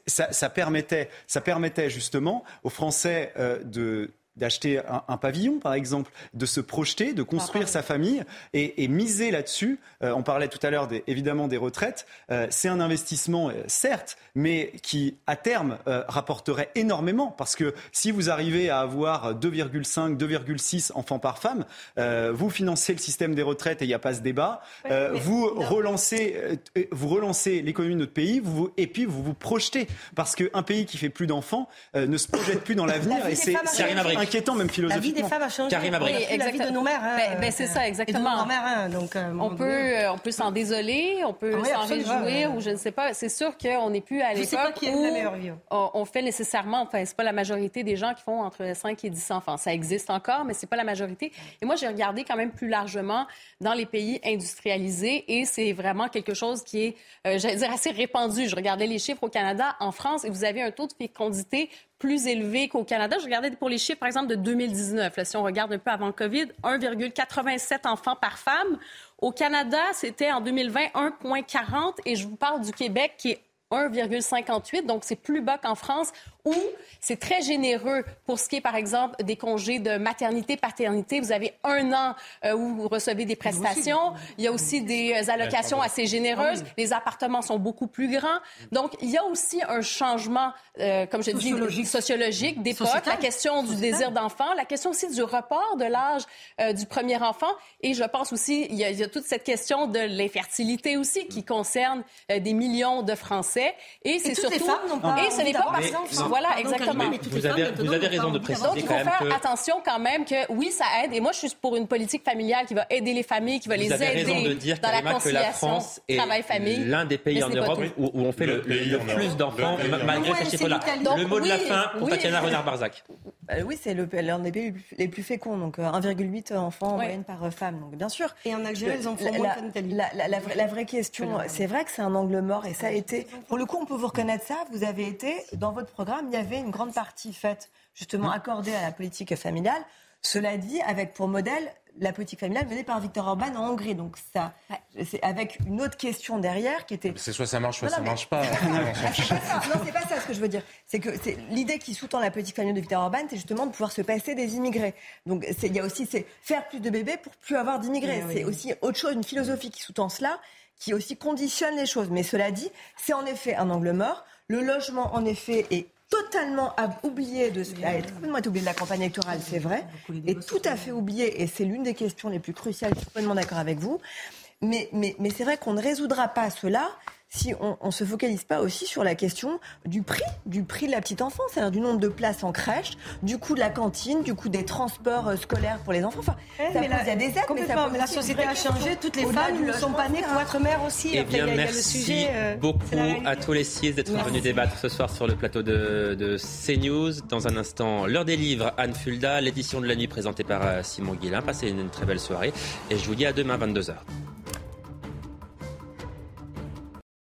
ça, ça permettait, ça permettait justement aux Français euh, de d'acheter un, pavillon, par exemple, de se projeter, de construire sa famille et, miser là-dessus. Euh, on parlait tout à l'heure évidemment des retraites. Euh, c'est un investissement, euh, certes, mais qui à terme rapporterait énormément parce que si vous arrivez à avoir 2,5, 2,6 enfants par femme, vous financez le système des retraites et il n'y a pas ce débat. vous, relancez, vous relancez l'économie de notre pays vous, et puis vous vous projetez parce qu'un pays qui fait plus d'enfants ne se projette plus dans l'avenir et c'est inquiétant même philosophiquement. La vie des femmes a changé. la vie de nos mères. Hein, ben, ben, c'est ça, exactement. Hein, donc, euh, on, peut, euh, on peut s'en désoler, on peut ah s'en réjouir, ou je ne sais pas. C'est sûr qu'on n'est plus à l'époque où on, fait nécessairement, enfin, c'est pas la majorité des gens qui font entre 5 et 10 enfants. Ça existe encore, mais c'est pas la majorité. Et moi, j'ai regardé quand même plus largement dans les pays industrialisés, et c'est vraiment quelque chose qui est, euh, j'allais dire, assez répandu. Je regardais les chiffres au Canada, en France, et vous avez un taux de fécondité plus élevé qu'au Canada. Je regardais pour les chiffres, par exemple, de 2019. Là, si on regarde un peu avant le COVID, 1,87 enfants par femme. Au Canada, c'était en 2020 1,40 et je vous parle du Québec qui est 1,58, donc c'est plus bas qu'en France où c'est très généreux pour ce qui est, par exemple, des congés de maternité, paternité. Vous avez un an euh, où vous recevez des prestations. Il y a aussi des euh, allocations assez généreuses. Ah Les appartements sont beaucoup plus grands. Donc, il y a aussi un changement, euh, comme je dis, sociologique d'époque. La question du désir d'enfant, la question aussi du report de l'âge du premier enfant. Et je pense aussi, il y a, il y a toute cette question de l'infertilité aussi qui concerne des millions de Français. Et c'est surtout... Et ce n'est pas parce voilà, exactement. Vous avez, vous avez raison de préciser Donc, il faut faire attention quand même que oui, ça aide. Et moi, je suis pour une politique familiale qui va aider les familles, qui va les aider de dire, dans la conciliation que la France est l'un des pays en Europe où, on fait le, plus d'enfants, malgré ces chiffres-là. Le mot de la fin pour Tatiana Renard-Barzac. Euh, oui, c'est l'un des pays les plus féconds, donc 1,8 euh, enfants en moyenne par femme, donc bien sûr. Et en Algérie, les enfants moins qu'en Italie. La vraie question, c'est vrai que c'est un angle mort et ça a été, pour le coup, on peut vous reconnaître ça, vous avez été, dans votre programme, il y avait une grande partie faite, justement, accordée à la politique familiale. Cela dit, avec pour modèle la politique familiale menée par Viktor Orban en Hongrie. Donc ça, c'est avec une autre question derrière qui était. C'est soit ça marche, soit ça ne marche pas. [LAUGHS] non, c'est pas ça ce que je veux dire. C'est que c'est l'idée qui sous-tend la politique familiale de Viktor Orban, c'est justement de pouvoir se passer des immigrés. Donc il y a aussi c'est faire plus de bébés pour plus avoir d'immigrés. c'est aussi autre chose, une philosophie qui sous-tend cela, qui aussi conditionne les choses. Mais cela dit, c'est en effet un angle mort. Le logement, en effet, est totalement oublié de complètement oublié de la campagne électorale, c'est vrai, et tout à fait oublié, et c'est l'une des questions les plus cruciales, je suis complètement d'accord avec vous. Mais, mais, mais c'est vrai qu'on ne résoudra pas cela si on ne se focalise pas aussi sur la question du prix, du prix de la petite enfance, c'est-à-dire du nombre de places en crèche, du coût de la cantine, du coût des transports euh, scolaires pour les enfants. Enfin, ça mais il y a des aides, mais, ça mais la société a changé. Toutes les femmes ne sont pas nées pour être mères aussi. Eh bien, merci le sujet, euh, beaucoup à tous les six d'être venus débattre ce soir sur le plateau de, de CNews. Dans un instant, l'heure des livres, Anne Fulda, l'édition de la nuit présentée par euh, Simon Guillain. Passez une très belle soirée et je vous dis à demain 22h.